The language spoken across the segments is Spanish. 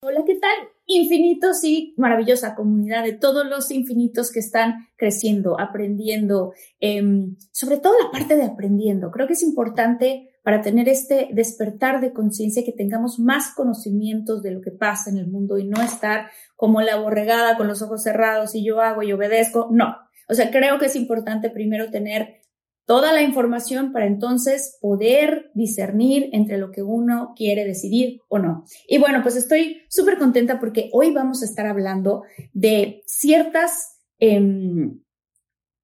Hola, ¿qué tal? Infinitos y maravillosa comunidad de todos los infinitos que están creciendo, aprendiendo, em, sobre todo la parte de aprendiendo. Creo que es importante para tener este despertar de conciencia que tengamos más conocimientos de lo que pasa en el mundo y no estar como la borregada con los ojos cerrados y yo hago y obedezco. No. O sea, creo que es importante primero tener toda la información para entonces poder discernir entre lo que uno quiere decidir o no. Y bueno, pues estoy súper contenta porque hoy vamos a estar hablando de ciertas, em,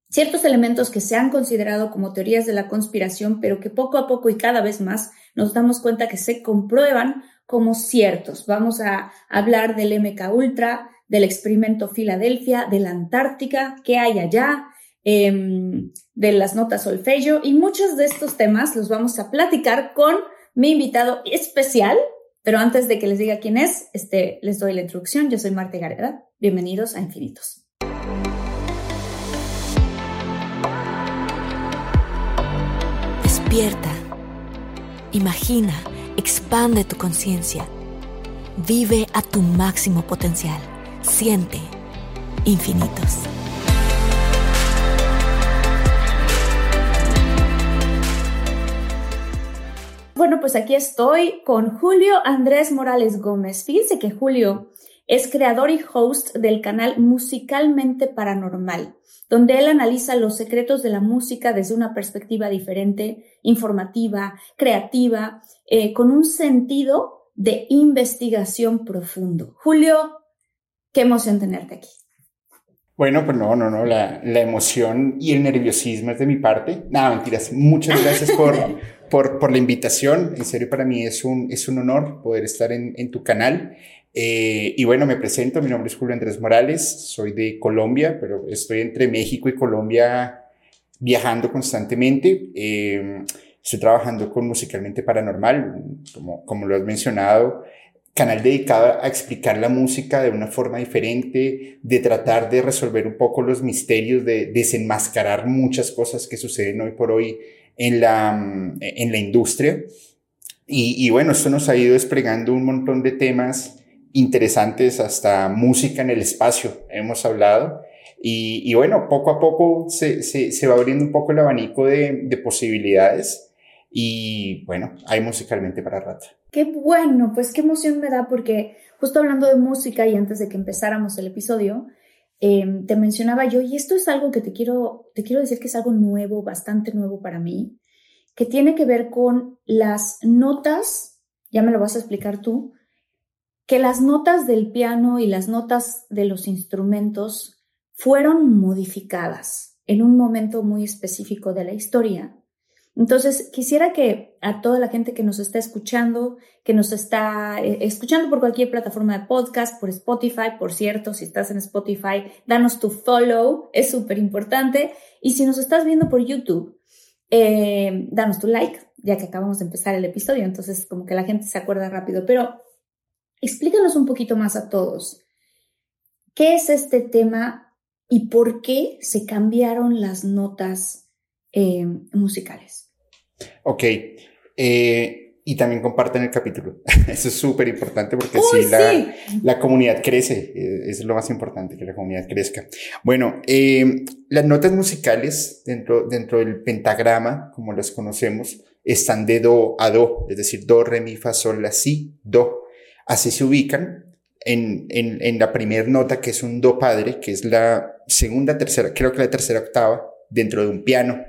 ciertos elementos que se han considerado como teorías de la conspiración, pero que poco a poco y cada vez más nos damos cuenta que se comprueban como ciertos. Vamos a hablar del MK Ultra, del experimento Filadelfia, de la Antártica, qué hay allá, Em, de las notas solfeggio y muchos de estos temas los vamos a platicar con mi invitado especial. Pero antes de que les diga quién es, este, les doy la introducción. Yo soy Marta Gareda. Bienvenidos a Infinitos. Despierta. Imagina. Expande tu conciencia. Vive a tu máximo potencial. Siente. Infinitos. Bueno, pues aquí estoy con Julio Andrés Morales Gómez. Fíjense que Julio es creador y host del canal Musicalmente Paranormal, donde él analiza los secretos de la música desde una perspectiva diferente, informativa, creativa, eh, con un sentido de investigación profundo. Julio, qué emoción tenerte aquí. Bueno, pues no, no, no, la, la emoción y el nerviosismo es de mi parte. Nada, mentiras. Muchas gracias por, por, por, la invitación. En serio, para mí es un, es un honor poder estar en, en tu canal. Eh, y bueno, me presento, mi nombre es Julio Andrés Morales, soy de Colombia, pero estoy entre México y Colombia viajando constantemente. Eh, estoy trabajando con Musicalmente Paranormal, como, como lo has mencionado canal dedicado a explicar la música de una forma diferente, de tratar de resolver un poco los misterios, de desenmascarar muchas cosas que suceden hoy por hoy en la, en la industria. Y, bueno, esto nos ha ido desplegando un montón de temas interesantes, hasta música en el espacio, hemos hablado. Y, bueno, poco a poco se, se, va abriendo un poco el abanico de, de posibilidades. Y bueno, hay musicalmente para rato. Qué bueno, pues qué emoción me da porque justo hablando de música y antes de que empezáramos el episodio, em, te mencionaba yo, y esto es algo que te quiero, te quiero decir que es algo nuevo, bastante nuevo para mí, que tiene que ver con las notas, ya me lo vas a explicar tú, que las notas del piano y las notas de los instrumentos fueron modificadas en un momento muy específico de la historia entonces, quisiera que a toda la gente que nos está escuchando, que nos está eh, escuchando por cualquier plataforma de podcast, por Spotify, por cierto, si estás en Spotify, danos tu follow, es súper importante. Y si nos estás viendo por YouTube, eh, danos tu like, ya que acabamos de empezar el episodio, entonces como que la gente se acuerda rápido. Pero explícanos un poquito más a todos. ¿Qué es este tema y por qué se cambiaron las notas eh, musicales. Ok. Eh, y también comparten el capítulo. Eso es súper importante porque así la, la, comunidad crece. Eh, es lo más importante, que la comunidad crezca. Bueno, las notas musicales dentro, dentro del pentagrama, como las conocemos, están de do a do, es decir, do, re, mi, fa, sol, la, si, do. Así se ubican en, en, en la primera nota, que es un do padre, que es la segunda, tercera, creo que la tercera octava dentro de un piano.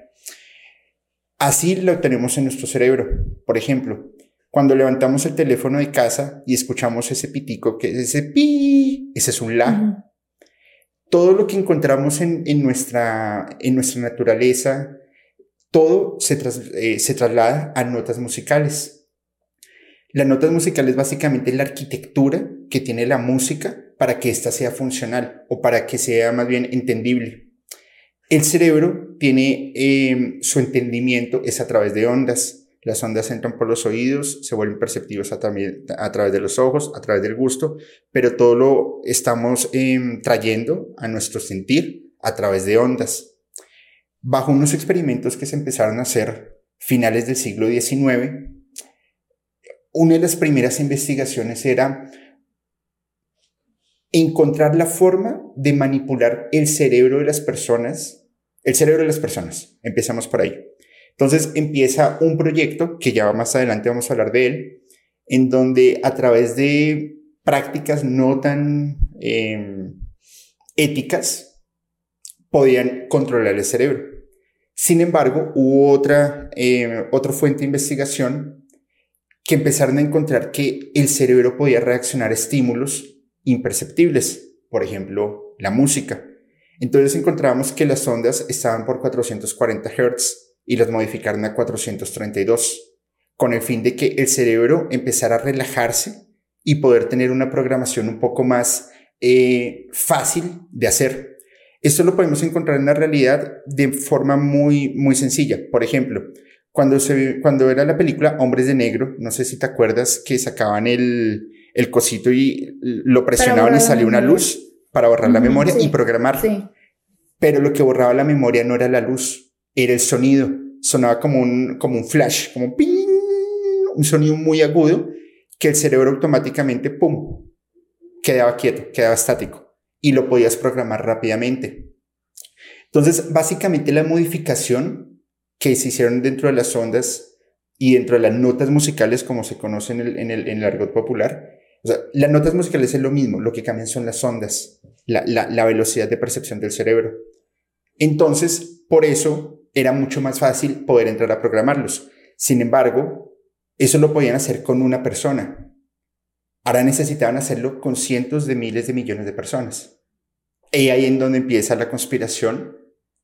Así lo tenemos en nuestro cerebro. Por ejemplo, cuando levantamos el teléfono de casa y escuchamos ese pitico, que es ese pi, ese es un la. Todo lo que encontramos en, en, nuestra, en nuestra naturaleza, todo se, eh, se traslada a notas musicales. Las notas musicales básicamente la arquitectura que tiene la música para que ésta sea funcional o para que sea más bien entendible. El cerebro tiene em, su entendimiento es a través de ondas. Las ondas entran por los oídos, se vuelven perceptivos a, a través de los ojos, a través del gusto, pero todo lo estamos em, trayendo a nuestro sentir a través de ondas bajo unos experimentos que se empezaron a hacer finales del siglo XIX, una de las primeras investigaciones era encontrar la forma de manipular el cerebro de las personas, el cerebro de las personas. Empezamos por ahí. Entonces empieza un proyecto que ya más adelante vamos a hablar de él, en donde a través de prácticas no tan em, éticas podían controlar el cerebro. Sin embargo, hubo otra, eh, otra fuente de investigación que empezaron a encontrar que el cerebro podía reaccionar a estímulos imperceptibles, por ejemplo, la música. Entonces encontramos que las ondas estaban por 440 Hz y las modificaron a 432, con el fin de que el cerebro empezara a relajarse y poder tener una programación un poco más eh, fácil de hacer. Esto lo podemos encontrar en la realidad de forma muy, muy sencilla. Por ejemplo, cuando, se, cuando era la película Hombres de Negro, no sé si te acuerdas que sacaban el, el cosito y lo presionaban y salía una luz para borrar la memoria y programar. Pero lo que borraba la memoria no era la luz, era el sonido. Sonaba como un, como un flash, como ¡ping! un sonido muy agudo que el cerebro automáticamente, ¡pum!, quedaba quieto, quedaba estático y lo podías programar rápidamente. Entonces, básicamente la modificación que se hicieron dentro de las ondas y dentro de las notas musicales, como se conoce en el, en el, en el argot popular, o sea, las notas musicales es lo mismo, lo que cambian son las ondas, la, la, velocidad de percepción del cerebro. Entonces, por eso era mucho más fácil poder entrar a programarlos. Sin embargo, eso lo podían hacer con una persona. Ahora necesitaban hacerlo con cientos de miles de millones de personas. Y ahí en donde empieza la conspiración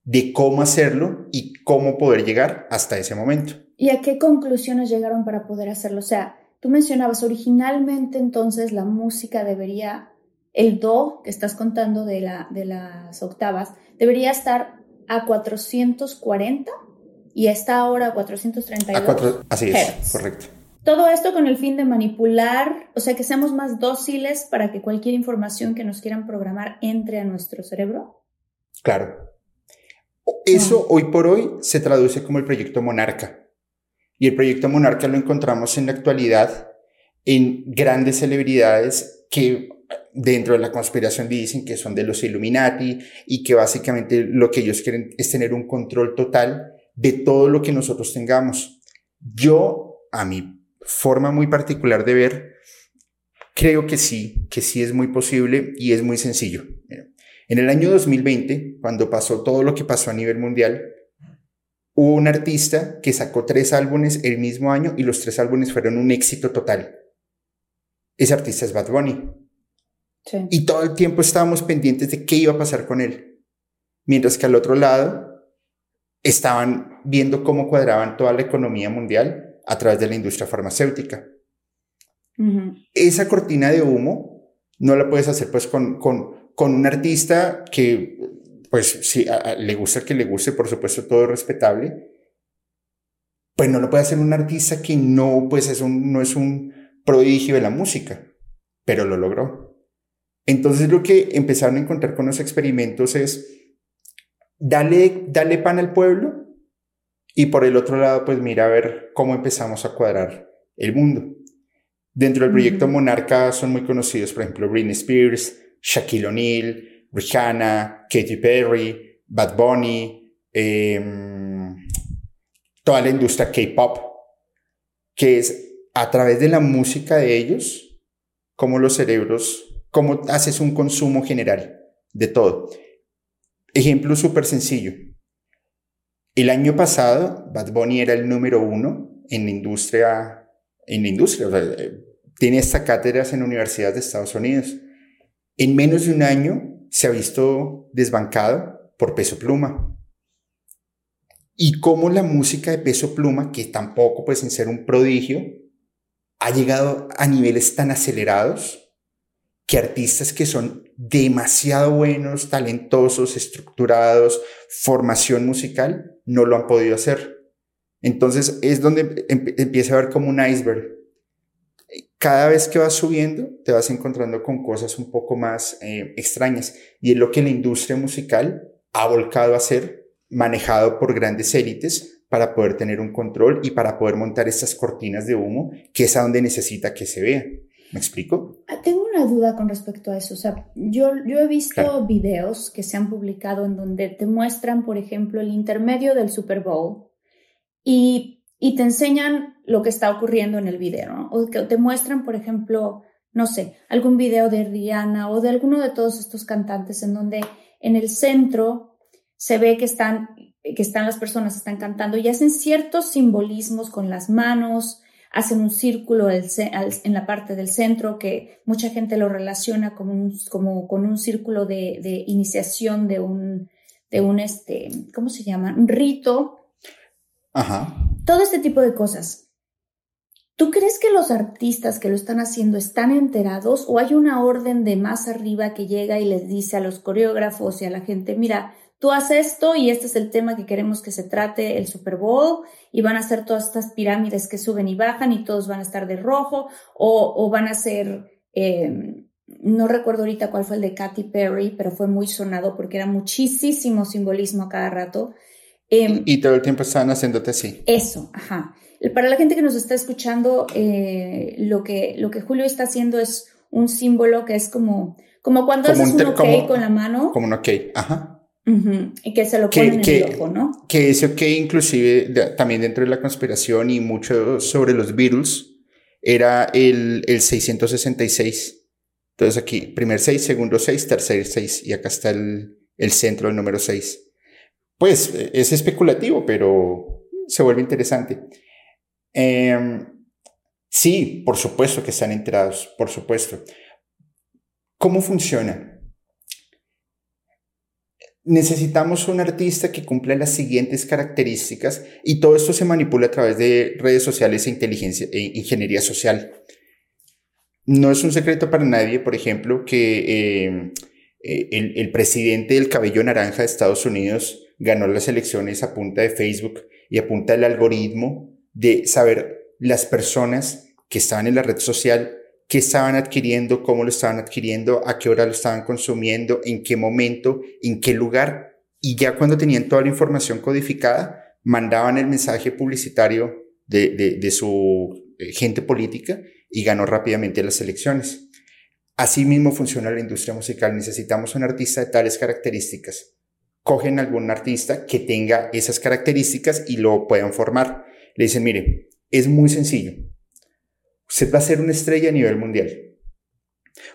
de cómo hacerlo y cómo poder llegar hasta ese momento. ¿Y a qué conclusiones llegaron para poder hacerlo? O sea, tú mencionabas originalmente entonces la música debería, el do que estás contando de, la, de las octavas, debería estar a 440 y está ahora a 432. así es, correcto. Todo esto con el fin de manipular, o sea, que seamos más dóciles para que cualquier información que nos quieran programar entre a nuestro cerebro. Claro. Eso hoy por hoy se traduce como el proyecto Monarca. Y el proyecto Monarca lo encontramos en la actualidad en grandes celebridades que dentro de la conspiración dicen que son de los Illuminati y que básicamente lo que ellos quieren es tener un control total de todo lo que nosotros tengamos. Yo, a mi forma muy particular de ver, creo que sí, que sí es muy posible y es muy sencillo. En el año 2020, cuando pasó todo lo que pasó a nivel mundial, hubo un artista que sacó tres álbumes el mismo año y los tres álbumes fueron un éxito total. Ese artista es Bad Bunny. Y todo el tiempo estábamos pendientes de qué iba a pasar con él. Mientras que al otro lado estaban viendo cómo cuadraban toda la economía mundial a través de la industria farmacéutica. Esa cortina de humo no la puedes hacer pues con, con, con un artista que, pues si le gusta que le guste, por supuesto todo es respetable, pues no lo puede hacer un artista que no, pues es un, no es un prodigio de la música, pero lo logró. Entonces lo que empezaron a encontrar con los experimentos es, dale, dale pan al pueblo y por el otro lado, pues mira a ver cómo empezamos a cuadrar el mundo. Dentro del proyecto Monarca son muy conocidos, por ejemplo, Britney Spears, Shaquille O'Neal, Rihanna, Katy Perry, Bad Bunny, em, toda la industria K-pop, que es a través de la música de ellos, cómo los cerebros, cómo haces un consumo general de todo. Ejemplo súper sencillo. El año pasado, Bad Bunny era el número uno en la industria, en industria, eh, tiene esta cátedras en universidades de Estados Unidos. En menos de un año se ha visto desbancado por Peso Pluma. Y cómo la música de Peso Pluma, que tampoco puede ser un prodigio, ha llegado a niveles tan acelerados que artistas que son demasiado buenos, talentosos, estructurados, formación musical, no lo han podido hacer. Entonces es donde empieza a ver como un iceberg. Cada vez que vas subiendo, te vas encontrando con cosas un poco más eh, extrañas. Y es lo que la industria musical ha volcado a hacer, manejado por grandes élites, para poder tener un control y para poder montar estas cortinas de humo, que es a donde necesita que se vea. ¿Me explico? Ah, tengo una duda con respecto a eso. O sea, yo, yo he visto videos que se han publicado en donde te muestran, por ejemplo, el intermedio del Super Bowl y, y te enseñan lo que está ocurriendo en el video, ¿no? O que te muestran, por ejemplo, no sé, algún video de Rihanna o de alguno de todos estos cantantes en donde en el centro se ve que están, que están las personas, están cantando y hacen ciertos simbolismos con las manos, hacen un círculo en la parte del centro que mucha gente lo relaciona como, un, como con un círculo de, de, iniciación de un, de un, este, ¿cómo se llama? Un rito. Ajá. Todo este tipo de cosas. ¿Tú crees que los artistas que lo están haciendo están enterados o hay una orden de más arriba que llega y les dice a los coreógrafos y a la gente, mira, tú haces esto y este es el tema que queremos que se trate el Super Bowl y van a ser todas estas pirámides que suben y bajan y todos van a estar de rojo o, van a ser, em, no recuerdo ahorita cuál fue el de Katy Perry, pero fue muy sonado porque era muchísimo simbolismo a cada rato. Em, y todo el tiempo estaban haciéndote así. Eso, ajá. Para la gente que nos está escuchando, eh, lo, que, lo que Julio está haciendo es un símbolo que es como, como cuando haces un, ok con la mano. Como un ok, ajá. Y que se lo ponen en el ojo, ¿no? Que ese ok, inclusive también dentro de la conspiración y mucho sobre los Beatles, era el, el 666. Entonces aquí, primer 6, segundo 6, tercer 6, y acá está el, el centro, el número 6. Pues es especulativo, pero se vuelve interesante. Em, sí, por supuesto que están enterados, por supuesto. ¿Cómo funciona? necesitamos un artista que cumpla las siguientes características y todo esto se manipula a través de redes sociales e inteligencia e ingeniería social. No es un secreto para nadie, por ejemplo, que em, eh, el, presidente del cabello naranja de Estados Unidos ganó las elecciones a punta de Facebook y a punta del algoritmo de saber las personas que estaban en la red social qué estaban adquiriendo, cómo lo estaban adquiriendo, a qué hora lo estaban consumiendo, en qué momento, en qué lugar. Y ya cuando tenían toda la información codificada, mandaban el mensaje publicitario de, su eh, gente política y ganó rápidamente las elecciones. Así mismo funciona la industria musical. Necesitamos un artista de tales características. Cogen algún artista que tenga esas características y lo puedan formar. Le dicen, mire, es muy sencillo Usted va a ser una estrella a nivel mundial.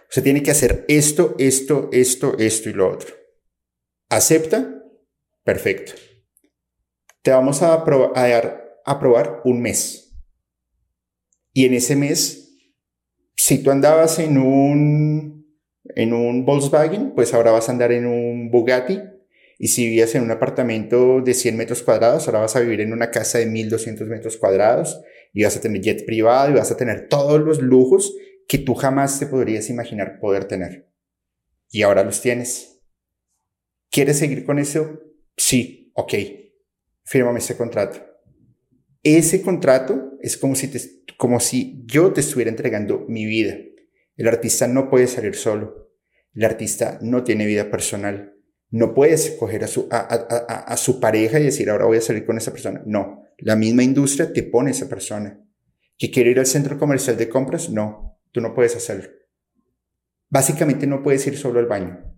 Usted tiene que hacer esto, esto, esto, esto y lo otro. ¿Acepta? Perfecto. Te vamos a, dar a probar un mes. Y en ese mes, si tú andabas en un, en un Volkswagen, pues ahora vas a andar en un Bugatti. Y si vivías en un apartamento de 100 metros cuadrados, ahora vas a vivir en una casa de 1200 metros cuadrados y vas a tener jet privado y vas a tener todos los lujos que tú jamás te podrías imaginar poder tener. Y ahora los tienes. ¿Quieres seguir con eso? Sí, ok. Fírmame ese contrato. Ese contrato es como si, te, como si yo te estuviera entregando mi vida. El artista no puede salir solo. El artista no tiene vida personal. No puedes escoger a su, a, a, a su pareja y decir, ahora voy a salir con esa persona. No la misma industria te pone esa persona. ¿Que quiere ir al centro comercial de compras? No, tú no puedes hacerlo. Básicamente no puedes ir solo al baño.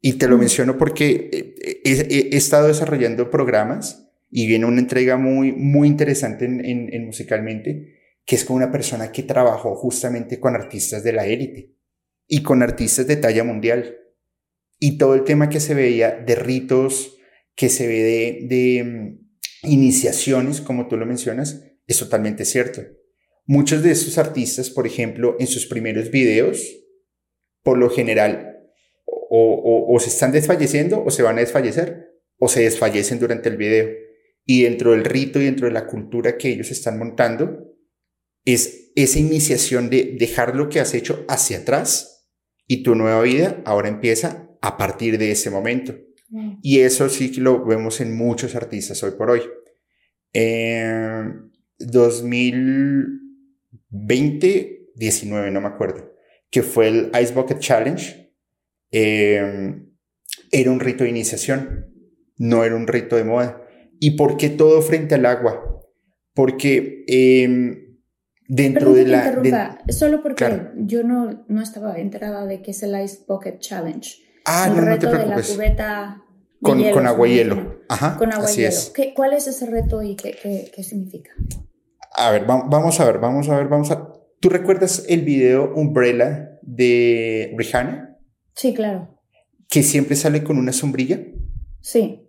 Y te lo mm. menciono porque he, estado desarrollando programas Y viene una entrega muy, muy interesante en, en musicalmente, que es con una persona que trabajó justamente con artistas de la élite y con artistas de talla mundial. Y todo el tema que se veía de ritos, que se ve de, mm, iniciaciones, como tú lo mencionas, es totalmente cierto. Muchos de estos artistas, por ejemplo, en sus primeros videos, por lo general, o, o, se están desfalleciendo o se van a desfallecer, o se desfallecen durante el video. Y dentro del rito y dentro de la cultura que ellos están montando, es esa iniciación de dejar lo que has hecho hacia atrás y tu nueva vida ahora empieza a partir de ese momento. Y eso sí que lo vemos en muchos artistas hoy por hoy. En 2020, 19, no me acuerdo, que fue el Ice Bucket Challenge, em, era un rito de iniciación, no era un rito de moda. ¿Y por qué todo frente al agua? Porque em, dentro de la... solo porque yo no, no estaba enterada de qué es el Ice Bucket Challenge. Ah, el no, reto de la cubeta con, con agua y hielo. Ajá, con agua y hielo. ¿Qué, ¿Cuál es ese reto y qué, qué, qué significa? A ver, vamos a ver, vamos a ver, vamos a... ¿Tú recuerdas el video Umbrella de Rihanna? Sí, claro. Que siempre sale con una sombrilla. Sí.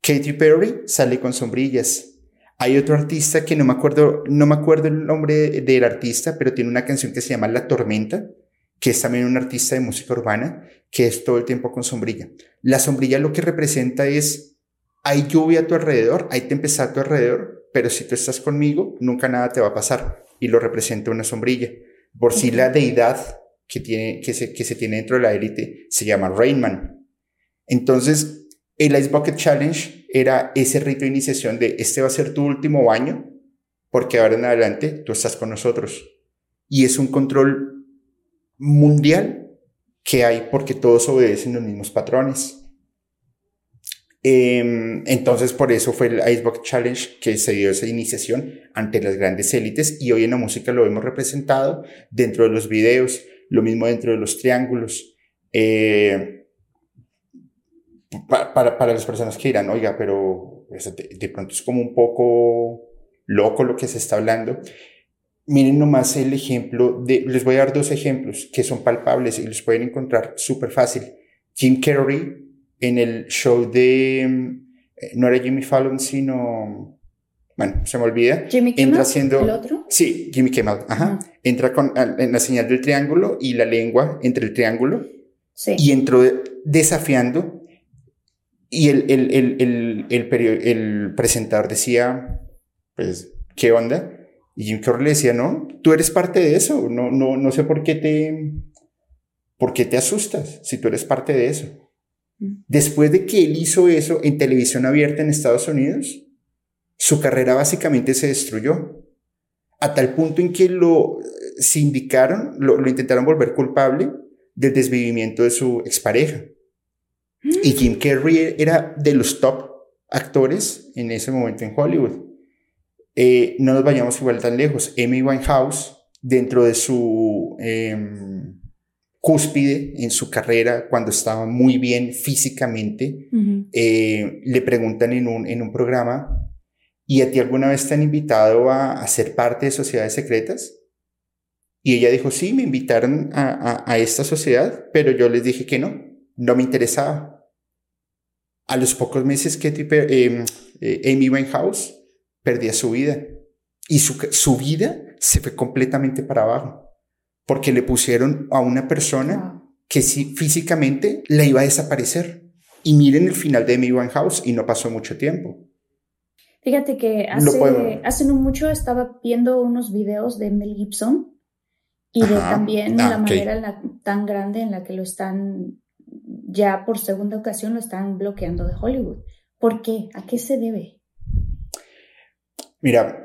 Katy Perry sale con sombrillas. Hay otro artista que no me acuerdo, no me acuerdo el nombre del artista, pero tiene una canción que se llama La Tormenta, que es también un artista de música urbana, que es todo el tiempo con sombrilla. La sombrilla lo que representa es, hay lluvia a tu alrededor, hay tempestad a tu alrededor, pero si tú estás conmigo, nunca nada te va a pasar. Y lo representa una sombrilla. Por si la deidad que, tiene, que, se, tiene dentro de la élite se llama Rainman. Entonces, el Ice Bucket Challenge era ese rito de iniciación de este va a ser tu último baño, porque ahora en adelante tú estás con nosotros. Y es un control mundial que hay porque todos obedecen los mismos patrones. Em, entonces, por eso fue el Icebox Challenge que se dio esa iniciación ante las grandes élites y hoy en la música lo hemos representado dentro de los videos, lo mismo dentro de los triángulos. Eh, para, para, las personas que dirán, oiga, pero de pronto es como un poco loco lo que se está hablando. Miren nomás el ejemplo de, les voy a dar dos ejemplos que son palpables y los pueden encontrar súper fácil. Jim Carrey en el show de, eh, no era Jimmy Fallon, sino, bueno, se me olvida. Jimmy Kimmel, entra haciendo, ¿el otro? Sí, Jimmy Kimmel, ajá. Entra con, en la señal del triángulo y la lengua entre el triángulo. Sí. Y entró desafiando y el, el, el, el presentador decía, pues, ¿qué onda? Y Jim Carrey le decía, no, tú eres parte de eso, no, no, no sé por qué te, por qué te asustas si tú eres parte de eso. Mm. Después de que él hizo eso en televisión abierta en Estados Unidos, su carrera básicamente se destruyó. A tal punto en que lo sindicaron, lo, lo intentaron volver culpable del desvivimiento de su expareja. Y mm. Jim Carrey era de los top actores en ese momento en Hollywood. Eh, no nos vayamos igual tan lejos. Amy Winehouse, dentro de su em, cúspide en su carrera, cuando estaba muy bien físicamente, eh, le preguntan en un, en un programa, ¿y a ti alguna vez te han invitado a, ser parte de sociedades secretas? Y ella dijo, sí, me invitaron a, a, esta sociedad, pero yo les dije que no, no me interesaba. A los pocos meses que eh, Amy Winehouse perdía su vida. Y su, su vida se fue completamente para abajo, porque le pusieron a una persona que sí, físicamente la iba a desaparecer. Y miren el final de Amy House y no pasó mucho tiempo. Fíjate que hace, hace no mucho estaba viendo unos videos de Mel Gibson y de también ah, la manera tan grande en la que lo están, ya por segunda ocasión lo están bloqueando de Hollywood. ¿Por qué? ¿A qué se debe? Mira,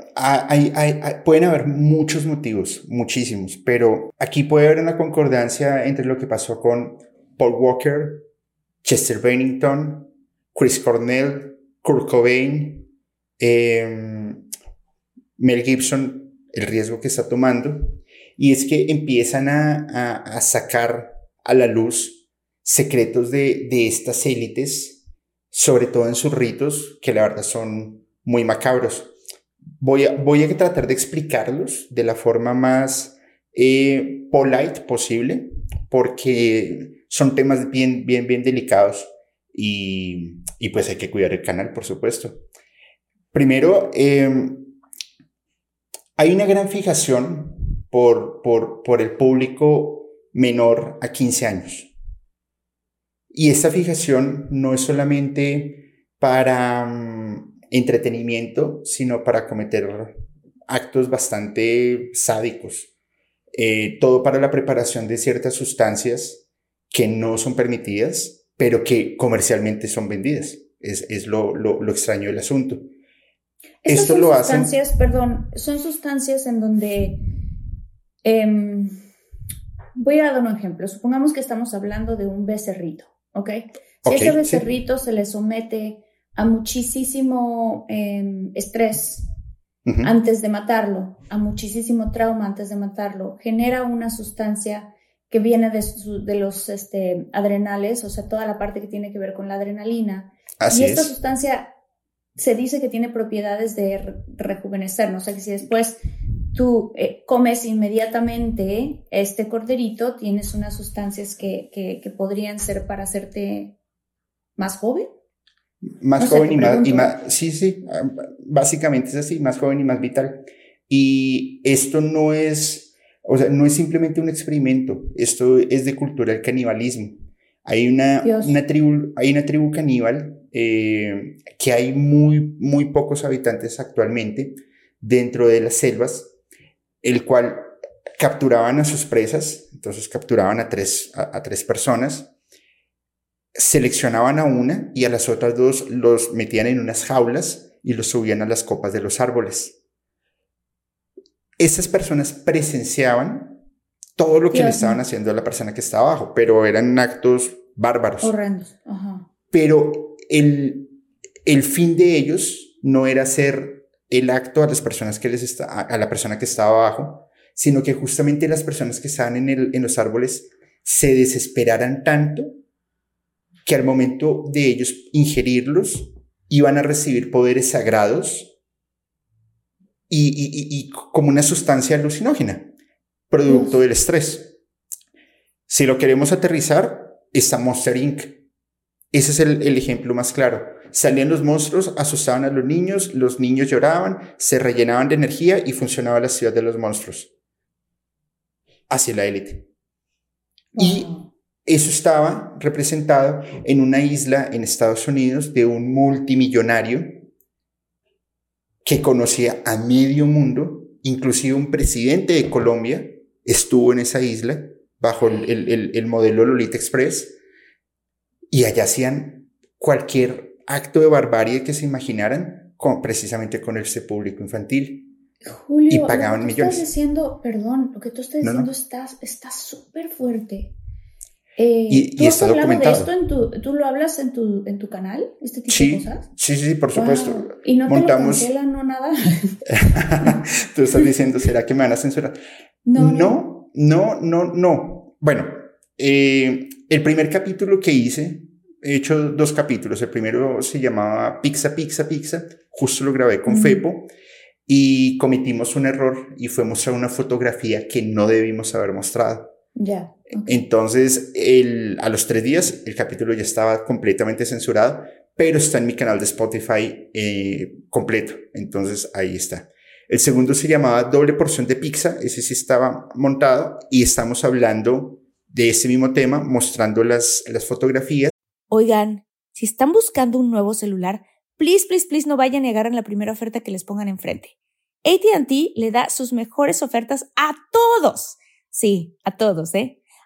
pueden haber muchos motivos, muchísimos, pero aquí puede haber una concordancia entre lo que pasó con Paul Walker, Chester Bennington, Chris Cornell, Kurt Cobain, em, Mel Gibson, el riesgo que está tomando, y es que empiezan a, sacar a la luz secretos de estas élites sobre todo en sus ritos, que la verdad son muy macabros. Voy a, voy a tratar de explicarlos de la forma más eh, polite posible, porque son temas bien, bien, bien delicados y, y pues hay que cuidar el canal, por supuesto. Primero, em, hay una gran fijación por, por, por el público menor a 15 años. Y esta fijación no es solamente para mm, entretenimiento, sino para cometer actos bastante sádicos. Eh, todo para la preparación de ciertas sustancias que no son permitidas, pero que comercialmente son vendidas. Es, es lo, lo, lo extraño del asunto. Esto son lo sustancias, perdón, son sustancias en donde em, voy a dar un ejemplo. Supongamos que estamos hablando de un becerrito, ¿ok? Si ese becerrito se le somete a muchísimo em, estrés antes de matarlo, a muchísimo trauma antes de matarlo, genera una sustancia que viene de, de los este, adrenales, o sea, toda la parte que tiene que ver con la adrenalina. y esta sustancia se dice que tiene propiedades de rejuvenecernos, o sea que si después tú eh, comes inmediatamente este corderito, tienes unas sustancias que, que, podrían ser para hacerte más joven. Más joven y más, y más, sí, sí, básicamente es así, más joven y más vital. Y esto no es, o sea, no es simplemente un experimento, esto es de cultura del canibalismo. Hay una, una tribu, hay una tribu caníbal eh, que hay muy, muy pocos habitantes actualmente dentro de las selvas, el cual capturaban a sus presas, entonces capturaban a tres, a, tres personas, seleccionaban a una y a las otras dos los metían en unas jaulas y los subían a las copas de los árboles. Esas personas presenciaban todo lo que le estaban haciendo a la persona que estaba abajo, pero eran actos bárbaros. Horrendos. Pero el, el fin de ellos no era hacer el acto a las personas que les está, a la persona que estaba abajo, sino que justamente las personas que estaban en, el, en los árboles se desesperaran tanto que al momento de ellos ingerirlos iban a recibir poderes sagrados y, y, y, como una sustancia alucinógena, producto del estrés. Si lo queremos aterrizar, está Monster Inc. Ese es el, ejemplo más claro. Salían los monstruos, asustaban a los niños, los niños lloraban, se rellenaban de energía y funcionaba la ciudad de los monstruos. Hacia la élite. Y eso estaba representado en una isla en Estados Unidos de un multimillonario que conocía a medio mundo, inclusive un presidente de Colombia estuvo en esa isla bajo el, el modelo Lolita Express y allá hacían cualquier acto de barbarie que se imaginaran con, precisamente con ese público infantil. Julio, y pagaban lo que millones. Estás diciendo, perdón, lo que tú estás diciendo está súper fuerte. Eh, y, ¿tú has hablado de esto en tu, tú lo hablas en tu, en tu canal, este tipo sí, de cosas? Sí, sí, por supuesto. Y no Montamos... te lo cancelan, no nada. tú estás diciendo, ¿será que me van a censurar? No, no, no, no, no. Bueno, eh, el primer capítulo que hice, he hecho dos capítulos. El primero se llamaba Pizza, Pizza, Pizza. Justo lo grabé con Fepo y cometimos un error y fue mostrar una fotografía que no debimos haber mostrado. Ya. Entonces, el, a los tres días, el capítulo ya estaba completamente censurado, pero está en mi canal de Spotify eh, completo. Entonces, ahí está. El segundo se llamaba Doble Porción de Pizza. Ese sí estaba montado y estamos hablando de ese mismo tema, mostrando las, las fotografías. Oigan, si están buscando un nuevo celular, please, please, please no vayan a negar en la primera oferta que les pongan enfrente. ATT le da sus mejores ofertas a todos. Sí, a todos, ¿eh?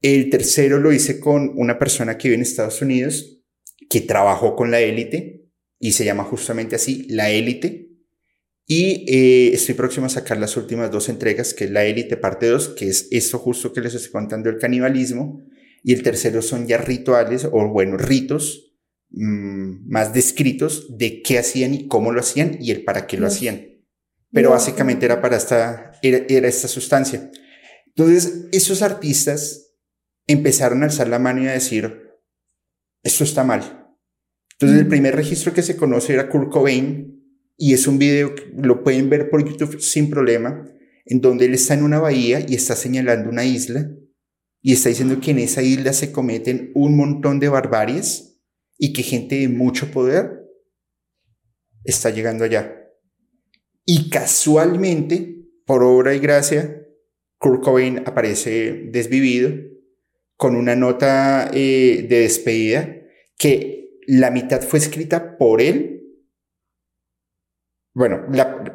El tercero lo hice con una persona que vive en Estados Unidos que trabajó con la élite y se llama justamente así, La élite. Y eh, estoy próximo a sacar las últimas dos entregas, que es La élite parte 2, que es esto justo que les estoy contando, el canibalismo. Y el tercero son ya rituales, o bueno, ritos mm, más descritos de qué hacían y cómo lo hacían y el para qué lo hacían. Pero básicamente era para esta, era esta sustancia. Entonces, esos artistas empezaron a alzar la mano y a decir, esto está mal. Entonces, el primer registro que se conoce era Kurt Cobain y es un video que lo pueden ver por YouTube sin problema, en donde él está en una bahía y está señalando una isla y está diciendo que en esa isla se cometen un montón de barbaries y que gente de mucho poder está llegando allá. Y casualmente, por obra y gracia, Kurt Cobain aparece desvivido con una nota eh, de despedida que la mitad fue escrita por él. Bueno,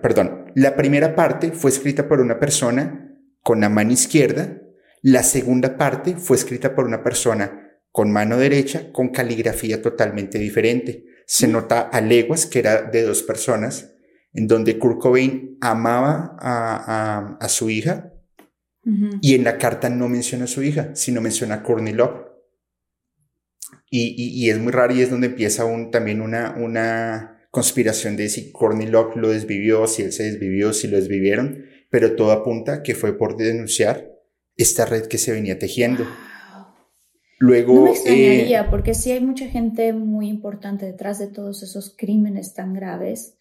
perdón, la primera parte fue escrita por una persona con la mano izquierda, la segunda parte fue escrita por una persona con mano derecha, con caligrafía totalmente diferente. Se nota a leguas que era de dos personas, en donde Kurt Cobain amaba a su hija, y en la carta no menciona a su hija, sino menciona a Courtney Love. Y, y, es muy raro y es donde empieza un, también una, una conspiración de si Courtney Love lo desvivió, si él se desvivió, si lo desvivieron, pero todo apunta que fue por denunciar esta red que se venía tejiendo. Luego, no me extrañaría, eh, porque sí hay mucha gente muy importante detrás de todos esos crímenes tan graves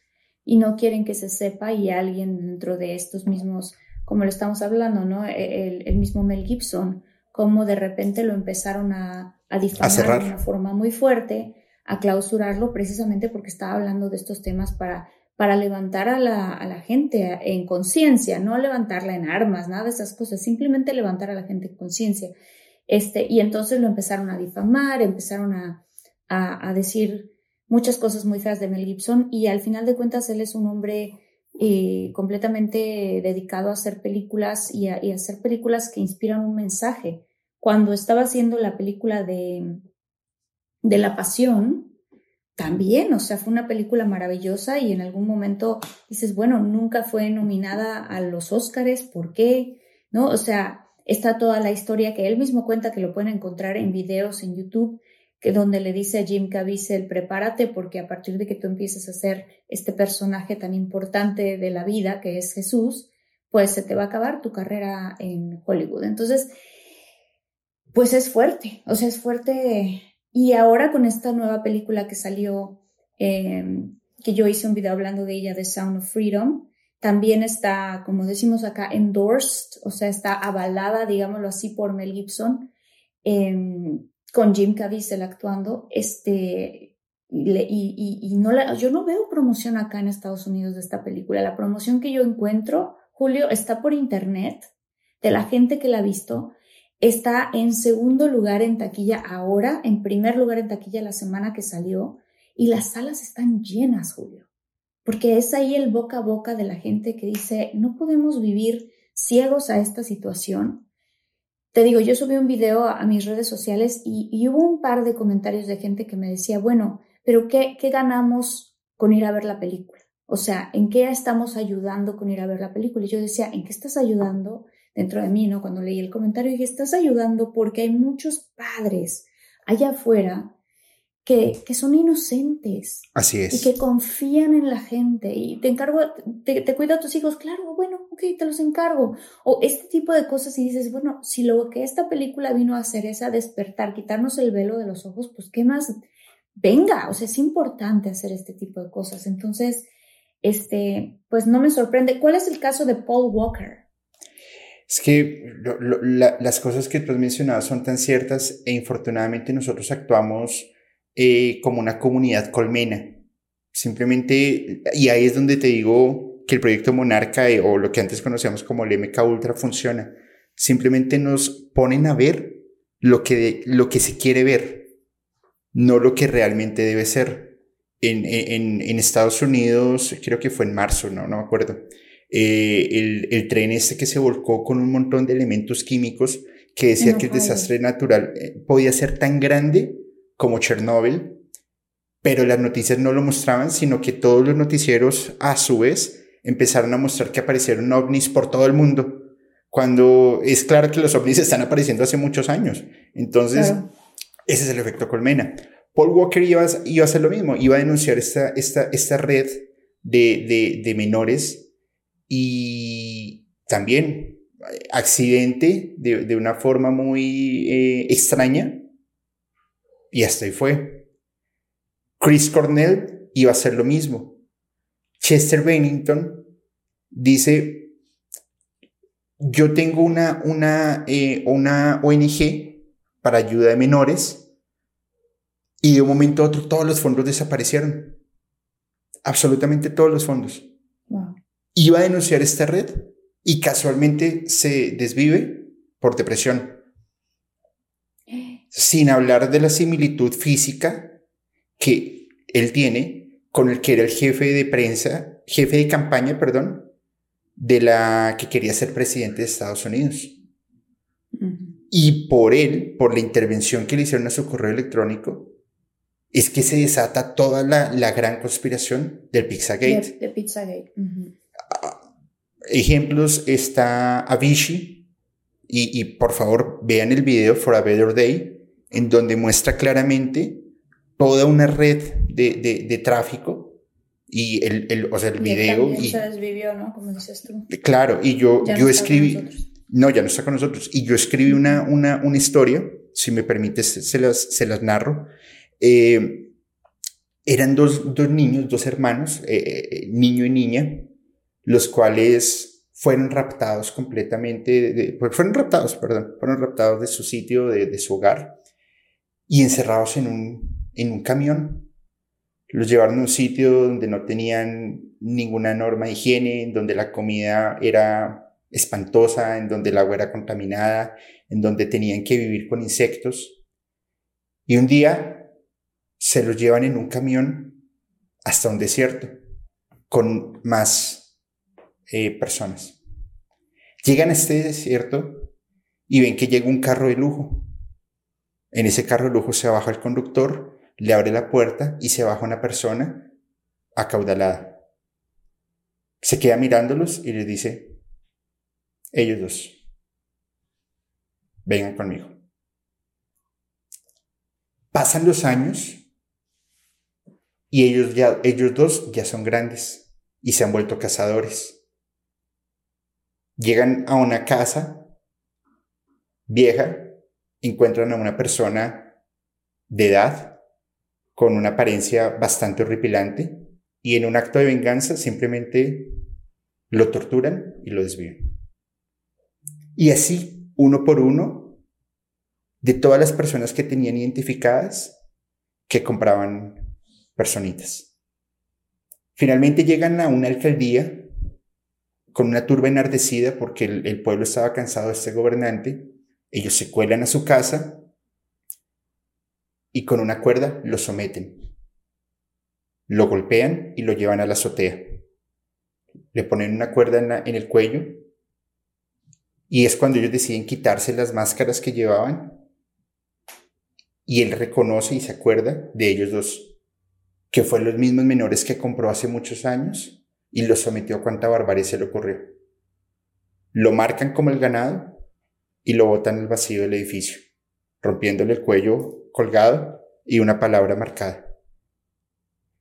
y no quieren que se sepa y alguien dentro de estos mismos como lo estamos hablando, ¿no? E, el, mismo Mel Gibson, cómo de repente lo empezaron a, a difamar de una forma muy fuerte, a clausurarlo precisamente porque estaba hablando de estos temas para, para levantar a la, a la gente en conciencia, no levantarla en armas, nada de esas cosas, simplemente levantar a la gente en conciencia. Este, y entonces lo empezaron a difamar, empezaron a, a, a decir muchas cosas muy feas de Mel Gibson y al final de cuentas él es un hombre eh, completamente dedicado a hacer películas y a, hacer películas que inspiran un mensaje. Cuando estaba haciendo la película de, de La Pasión, también, o sea, fue una película maravillosa y en algún momento dices, bueno, nunca fue nominada a los Óscares, ¿por qué? ¿No? O sea, está toda la historia que él mismo cuenta que lo pueden encontrar en videos en YouTube que donde le dice a Jim Caviezel, prepárate porque a partir de que tú empieces a ser este personaje tan importante de la vida que es Jesús, pues se te va a acabar tu carrera en Hollywood. Entonces, pues es fuerte, o sea, es fuerte. Y ahora con esta nueva película que salió, em, que yo hice un video hablando de ella, The Sound of Freedom, también está, como decimos acá, endorsed, o sea, está avalada, digámoslo así, por Mel Gibson. Em, con Jim Caviezel actuando, este, y, y, no la, yo no veo promoción acá en Estados Unidos de esta película. La promoción que yo encuentro, Julio, está por internet, de la gente que la ha visto. Está en segundo lugar en taquilla ahora, en primer lugar en taquilla la semana que salió, y las salas están llenas, Julio. Porque es ahí el boca a boca de la gente que dice, no podemos vivir ciegos a esta situación te digo, yo subí un video a, mis redes sociales y, hubo un par de comentarios de gente que me decía, bueno, pero qué, ¿qué ganamos con ir a ver la película? O sea, ¿en qué estamos ayudando con ir a ver la película? Y yo decía, ¿en qué estás ayudando? Dentro de mí, ¿no? Cuando leí el comentario, dije, estás ayudando porque hay muchos padres allá afuera que, que, son inocentes. Así es. Y que confían en la gente. Y te encargo, te, te cuido a tus hijos, claro, bueno, ok, te los encargo. O este tipo de cosas y dices, bueno, si lo que esta película vino a hacer es a despertar, quitarnos el velo de los ojos, pues qué más, venga, o sea, es importante hacer este tipo de cosas. Entonces, este, pues no me sorprende. ¿Cuál es el caso de Paul Walker? Es que las cosas que tú has mencionado son tan ciertas e infortunadamente nosotros actuamos eh, como una comunidad colmena. Simplemente, y ahí es donde te digo que el proyecto Monarca eh, o lo que antes conocíamos como el MK Ultra funciona. Simplemente nos ponen a ver lo que, lo que se quiere ver, no lo que realmente debe ser. En, en, en Estados Unidos, creo que fue en marzo, no, no me acuerdo, eh, el, el, tren este que se volcó con un montón de elementos químicos que decía que el desastre natural podía ser tan grande como Chernobyl pero las noticias no lo mostraban, sino que todos los noticieros a su vez empezaron a mostrar que aparecieron ovnis por todo el mundo, cuando es claro que los ovnis están apareciendo hace muchos años. Entonces, ese es el efecto colmena. Paul Walker iba, a hacer lo mismo, iba a denunciar esta, esta, esta red de, de, menores y también accidente de, de una forma muy eh, extraña y hasta ahí fue. Chris Cornell iba a hacer lo mismo. Chester Bennington dice, yo tengo una, una, eh, una ONG para ayuda de menores y de un momento a otro todos los fondos desaparecieron. Absolutamente todos los fondos. Iba a denunciar esta red y casualmente se desvive por depresión. Sin hablar de la similitud física que él tiene con el que era el jefe de prensa, jefe de campaña, perdón, de la que quería ser presidente de Estados Unidos. Y por él, por la intervención que le hicieron a su correo electrónico, es que se desata toda la, la gran conspiración del Pizzagate. De, Pizzagate. Ah, ejemplos está Avicii, y, y por favor vean el video For a Better Day, en donde muestra claramente toda una red de, de, de tráfico y el, el, o sea, el video. Y, se desvivió, ¿no? Como dices tú. Claro, y yo, yo escribí. No, ya no está con nosotros. Y yo escribí una, una, una historia, si me permites, se las, se las narro. Eh, eran dos, dos, niños, dos hermanos, eh, eh, niño y niña, los cuales fueron raptados completamente, de, pues, fueron raptados, perdón, fueron raptados de su sitio, de, de su hogar, y encerrados en un, en un camión. Los llevaron a un sitio donde no tenían ninguna norma de higiene, en donde la comida era espantosa, en donde el agua era contaminada, en donde tenían que vivir con insectos. Y un día se los llevan en un camión hasta un desierto con más eh, personas. Llegan a este desierto y ven que llega un carro de lujo. En ese carro de lujo se baja el conductor le abre la puerta y se baja una persona acaudalada. Se queda mirándolos y les dice, ellos dos, vengan conmigo. Pasan los años y ellos, ya, ellos dos ya son grandes y se han vuelto cazadores. Llegan a una casa vieja, encuentran a una persona de edad con una apariencia bastante horripilante y en un acto de venganza simplemente lo torturan y lo desvían. Y así, uno por uno, de todas las personas que tenían identificadas, que compraban personitas. Finalmente llegan a una alcaldía con una turba enardecida porque el, pueblo estaba cansado de este gobernante. Ellos se cuelan a su casa y con una cuerda lo someten. Lo golpean y lo llevan a la azotea. Le ponen una cuerda en, el cuello y es cuando ellos deciden quitarse las máscaras que llevaban y él reconoce y se acuerda de ellos dos, que fueron los mismos menores que compró hace muchos años y los sometió a cuanta barbarie se le ocurrió. Lo marcan como el ganado y lo botan al vacío del edificio, rompiéndole el cuello colgado y una palabra marcada.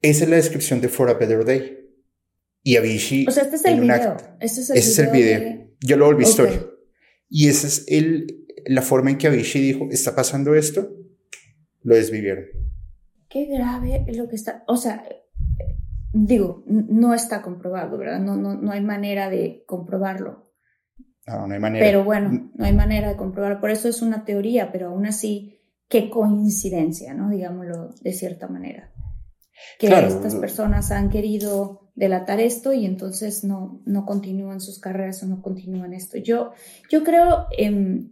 Esa es la descripción de For a Better Day. Y Avicii. O sea, este es el video. Este es el ese video es el video. Yo lo volví historia. Y esa es el, la forma en que Avicii dijo: está pasando esto, lo desvivieron. Qué grave lo que está. O sea, digo, no está comprobado, ¿verdad? No, no, no hay manera de comprobarlo. No, no hay manera. Pero bueno, no hay manera de comprobarlo. Por eso es una teoría, pero aún así qué coincidencia, ¿no? Digámoslo de cierta manera. Que estas personas han querido delatar esto y entonces no, no continúan sus carreras o no continúan esto. Yo, yo creo, eh,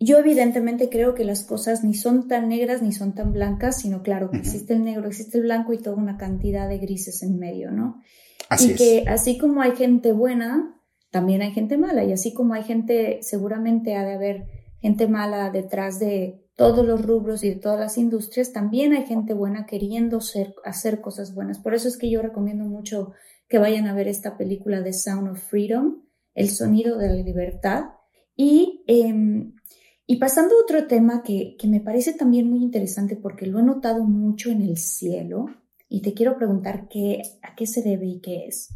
yo evidentemente creo que las cosas ni son tan negras ni son tan blancas, sino claro que existe el negro, existe el blanco y toda una cantidad de grises en medio, ¿no? Así y que así como hay gente buena, también hay gente mala y así como hay gente, seguramente ha de haber gente mala detrás de todos los rubros y de todas las industrias, también hay gente buena queriendo ser, hacer cosas buenas. Por eso es que yo recomiendo mucho que vayan a ver esta película de Sound of Freedom, El sonido de la libertad. Y, em, y pasando a otro tema que, que me parece también muy interesante porque lo he notado mucho en el cielo y te quiero preguntar qué, a qué se debe y qué es,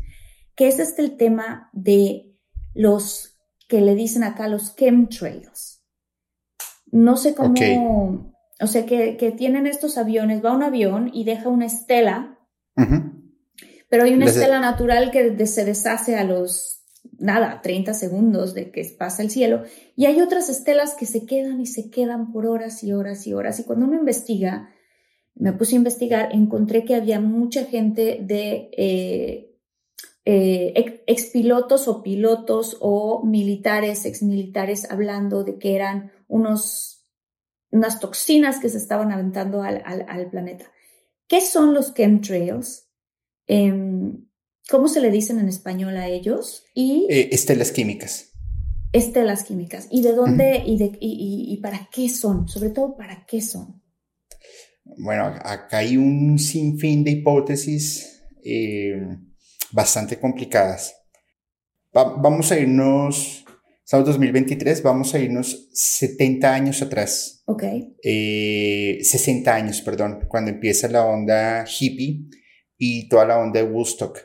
que es este el tema de los que le dicen acá los chemtrails. No sé cómo, o sea, que, que, tienen estos aviones, va un avión y deja una estela, pero hay una estela natural que se deshace a los, nada, 30 segundos de que pasa el cielo, y hay otras estelas que se quedan y se quedan por horas y horas y horas, y cuando uno investiga, me puse a investigar, encontré que había mucha gente de eh, eh, expilotos o pilotos o militares, exmilitares, hablando de que eran unos, unas toxinas que se estaban aventando al, al, planeta. ¿Qué son los chemtrails? Em, ¿Cómo se le dicen en español a ellos? Y, eh, estelas químicas. Estelas químicas. ¿Y de dónde y, de, y, y para qué son? Sobre todo, ¿para qué son? Bueno, acá hay un sinfín de hipótesis eh, bastante complicadas. vamos a irnos, estamos 2023, vamos a irnos 70 años atrás. Ok. 60 eh, años, perdón, cuando empieza la onda hippie y toda la onda de Woodstock.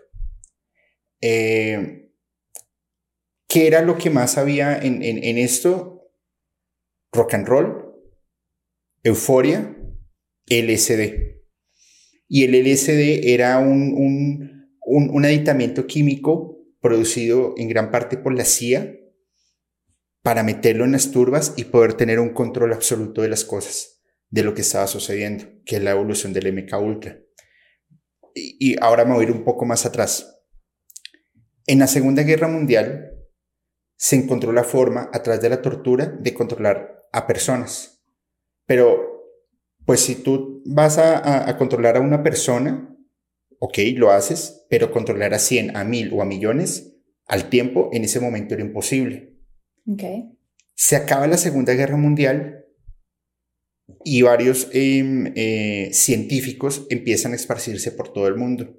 Eh, ¿Qué era lo que más había en, en esto? Rock and roll, euforia LSD. Y el LSD era un, un, un, aditamento químico producido en gran parte por la CIA para meterlo en las turbas y poder tener un control absoluto de las cosas, de lo que estaba sucediendo, que es la evolución del MK Ultra. Y, y ahora me voy a ir un poco más atrás. En la Segunda Guerra Mundial se encontró la forma, a través de la tortura, de controlar a personas. Pero pues si tú vas a, controlar a una persona, ok, lo haces, pero controlar a 100, a 1000 o a millones al tiempo, en ese momento era imposible. Okay. Se acaba la Segunda Guerra Mundial y varios em, eh, científicos empiezan a esparcirse por todo el mundo.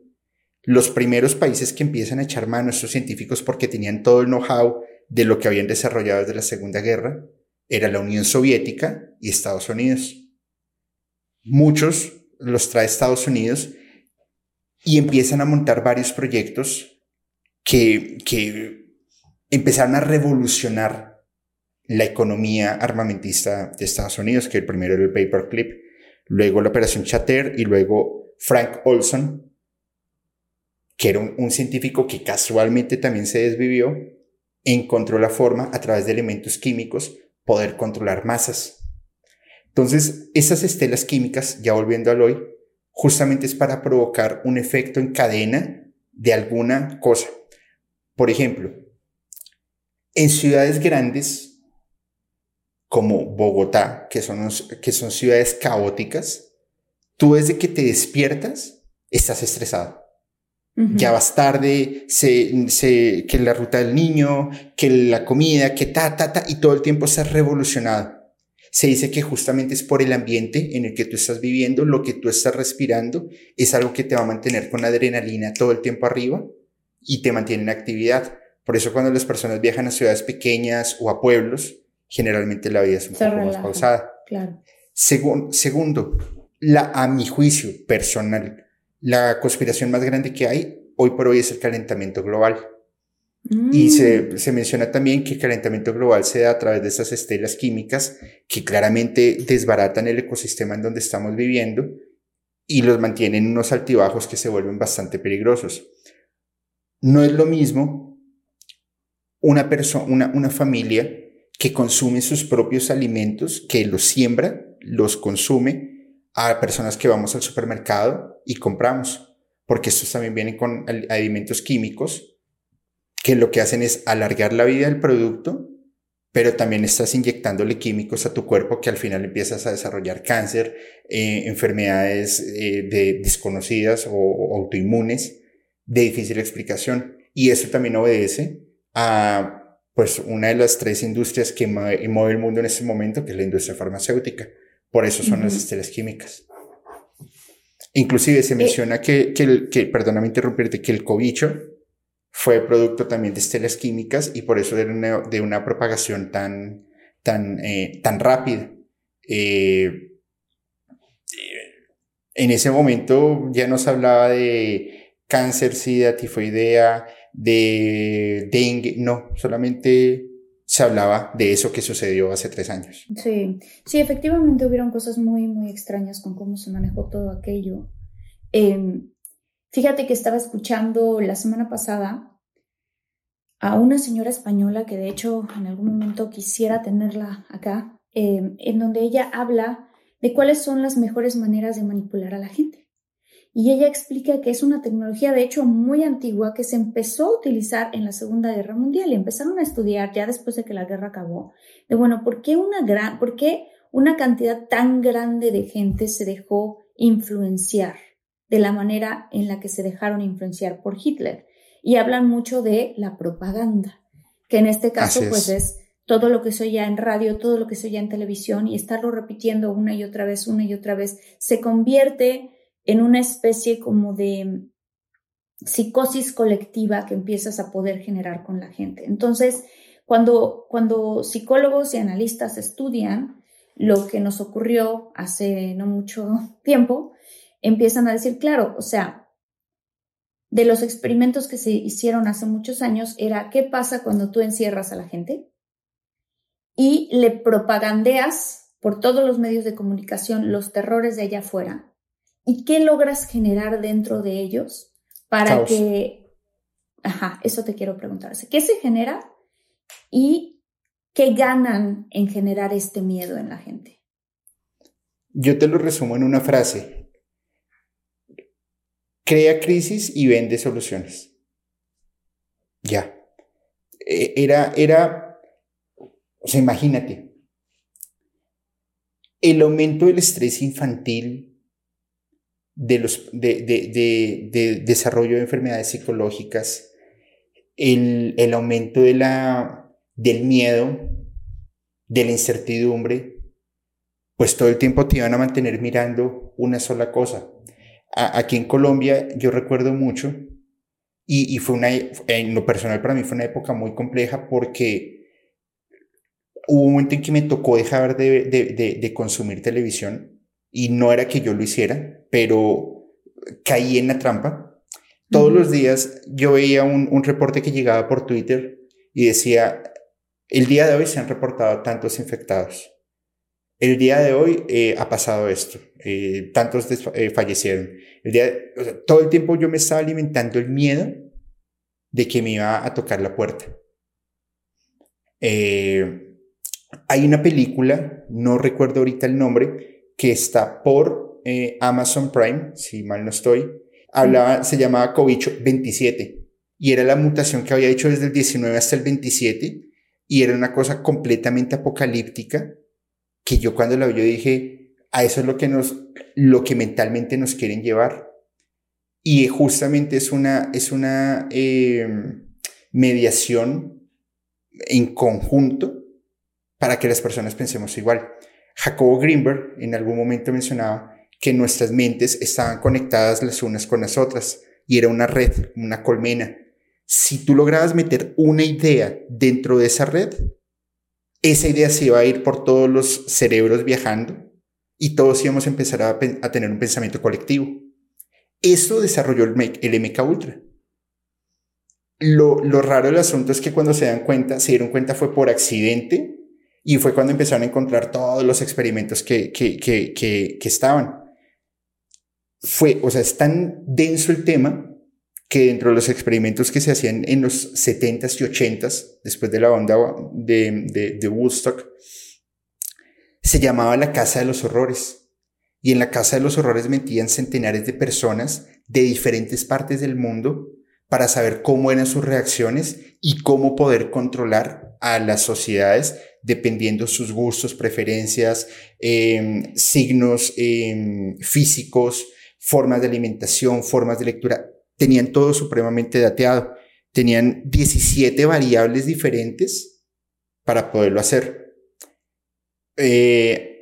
Los primeros países que empiezan a echar mano a estos científicos porque tenían todo el know-how de lo que habían desarrollado desde la Segunda Guerra era la Unión Soviética y Estados Unidos muchos los trae Estados Unidos y empiezan a montar varios proyectos que, que empezaron a revolucionar la economía armamentista de Estados Unidos, que el primero era el Paperclip, luego la Operación Chater y luego Frank Olson, que era un, un científico que casualmente también se desvivió, encontró la forma a través de elementos químicos poder controlar masas. Entonces, esas estelas químicas, ya volviendo al hoy, justamente es para provocar un efecto en cadena de alguna cosa. Por ejemplo, en ciudades grandes como Bogotá, que son, que son ciudades caóticas, tú desde que te despiertas estás estresado. Ya vas tarde, se, que la ruta del niño, que la comida, que ta, ta, ta, y todo el tiempo estás revolucionado se dice que justamente es por el ambiente en el que tú estás viviendo, lo que tú estás respirando, es algo que te va a mantener con adrenalina todo el tiempo arriba y te mantiene en actividad. Por eso cuando las personas viajan a ciudades pequeñas o a pueblos, generalmente la vida es un poco más pausada. Claro. segundo, la, a mi juicio personal, la conspiración más grande que hay hoy por hoy es el calentamiento global. Y se, se, menciona también que el calentamiento global se da a través de esas estelas químicas que claramente desbaratan el ecosistema en donde estamos viviendo y los mantienen en unos altibajos que se vuelven bastante peligrosos. No es lo mismo una persona, una, una familia que consume sus propios alimentos, que los siembra, los consume, a personas que vamos al supermercado y compramos, porque estos también vienen con alimentos químicos que lo que hacen es alargar la vida del producto, pero también estás inyectándole químicos a tu cuerpo que al final empiezas a desarrollar cáncer, eh, enfermedades eh, de, desconocidas o, autoinmunes de difícil explicación. Y eso también obedece a pues una de las tres industrias que mueve el mundo en este momento, que es la industria farmacéutica. Por eso son las estelas químicas. Inclusive se eh, menciona que, que, el, que, perdóname interrumpirte, que el cobicho fue producto también de estelas químicas y por eso de de una propagación tan, tan, eh, tan rápida. Eh, en ese momento ya nos hablaba de cáncer, sida, tifoidea, de dengue, no, solamente se hablaba de eso que sucedió hace tres años. Sí, sí, efectivamente hubieron cosas muy, muy extrañas con cómo se manejó todo aquello. Em, fíjate que estaba escuchando la semana pasada a una señora española que de hecho en algún momento quisiera tenerla acá, em, en donde ella habla de cuáles son las mejores maneras de manipular a la gente. Y ella explica que es una tecnología, de hecho, muy antigua que se empezó a utilizar en la Segunda Guerra Mundial y empezaron a estudiar ya después de que la guerra acabó, de bueno, ¿por qué una, gran, por qué una cantidad tan grande de gente se dejó influenciar de la manera en la que se dejaron influenciar por Hitler? Y hablan mucho de la propaganda, que en este caso pues es todo lo que se oía en radio, todo lo que se oía en televisión y estarlo repitiendo una y otra vez, una y otra vez, se convierte en una especie como de psicosis colectiva que empiezas a poder generar con la gente. Entonces, cuando, cuando psicólogos y analistas estudian lo que nos ocurrió hace no mucho tiempo, empiezan a decir, claro, o sea, de los experimentos que se hicieron hace muchos años era, ¿qué pasa cuando tú encierras a la gente? y le propagandeas por todos los medios de comunicación los terrores de allá afuera. ¿Y qué logras generar dentro de ellos para que... Ajá, eso te quiero preguntar. ¿Qué se genera y qué ganan en generar este miedo en la gente? Yo te lo resumo en una frase. Crea crisis y vende soluciones. Ya. E, era, era o sea, imagínate, el aumento del estrés infantil, de los, de, desarrollo de enfermedades psicológicas, el, el aumento de la, del miedo, de la incertidumbre, pues todo el tiempo te iban a mantener mirando una sola cosa. Aquí en Colombia yo recuerdo mucho y, y, fue una, en lo personal para mí fue una época muy compleja porque hubo un momento en que me tocó dejar de, de, de, consumir televisión y no era que yo lo hiciera, pero caí en la trampa. Todos los días yo veía un, un, reporte que llegaba por Twitter y decía, el día de hoy se han reportado tantos infectados. El día de hoy eh, ha pasado esto, eh, tantos eh, fallecieron. Todo el tiempo yo me estaba alimentando el miedo de que me iba a tocar la puerta. Eh, hay una película, no recuerdo ahorita el nombre, que está por Amazon Prime, si mal no estoy. Hablaba, se llamaba Cobicho 27 y era la mutación que había hecho desde el 19 hasta el 27 y era una cosa completamente apocalíptica que yo cuando la vi yo dije, a eso es lo que nos, lo que mentalmente nos quieren llevar. Y justamente es una, es una eh, mediación en conjunto para que las personas pensemos igual. Jacobo Greenberg en algún momento mencionaba que nuestras mentes estaban conectadas las unas con las otras y era una red, una colmena. Si tú lograbas meter una idea dentro de esa red, esa idea se iba a ir por todos los cerebros viajando y todos íbamos a empezar a, tener un pensamiento colectivo. Eso desarrolló el, el MK Ultra. Lo, lo raro del asunto es que cuando se dan cuenta, se dieron cuenta fue por accidente y fue cuando empezaron a encontrar todos los experimentos que, que, que, que, estaban. Fue, o sea, es tan denso el tema que dentro de los experimentos que se hacían en los 70s y 80s, después de la onda de, de, de Woodstock, se llamaba la Casa de los Horrores. Y en la Casa de los Horrores metían centenares de personas de diferentes partes del mundo para saber cómo eran sus reacciones y cómo poder controlar a las sociedades dependiendo sus gustos, preferencias, em, signos em, físicos, formas de alimentación, formas de lectura. Tenían todo supremamente dateado. Tenían 17 variables diferentes para poderlo hacer. Eh,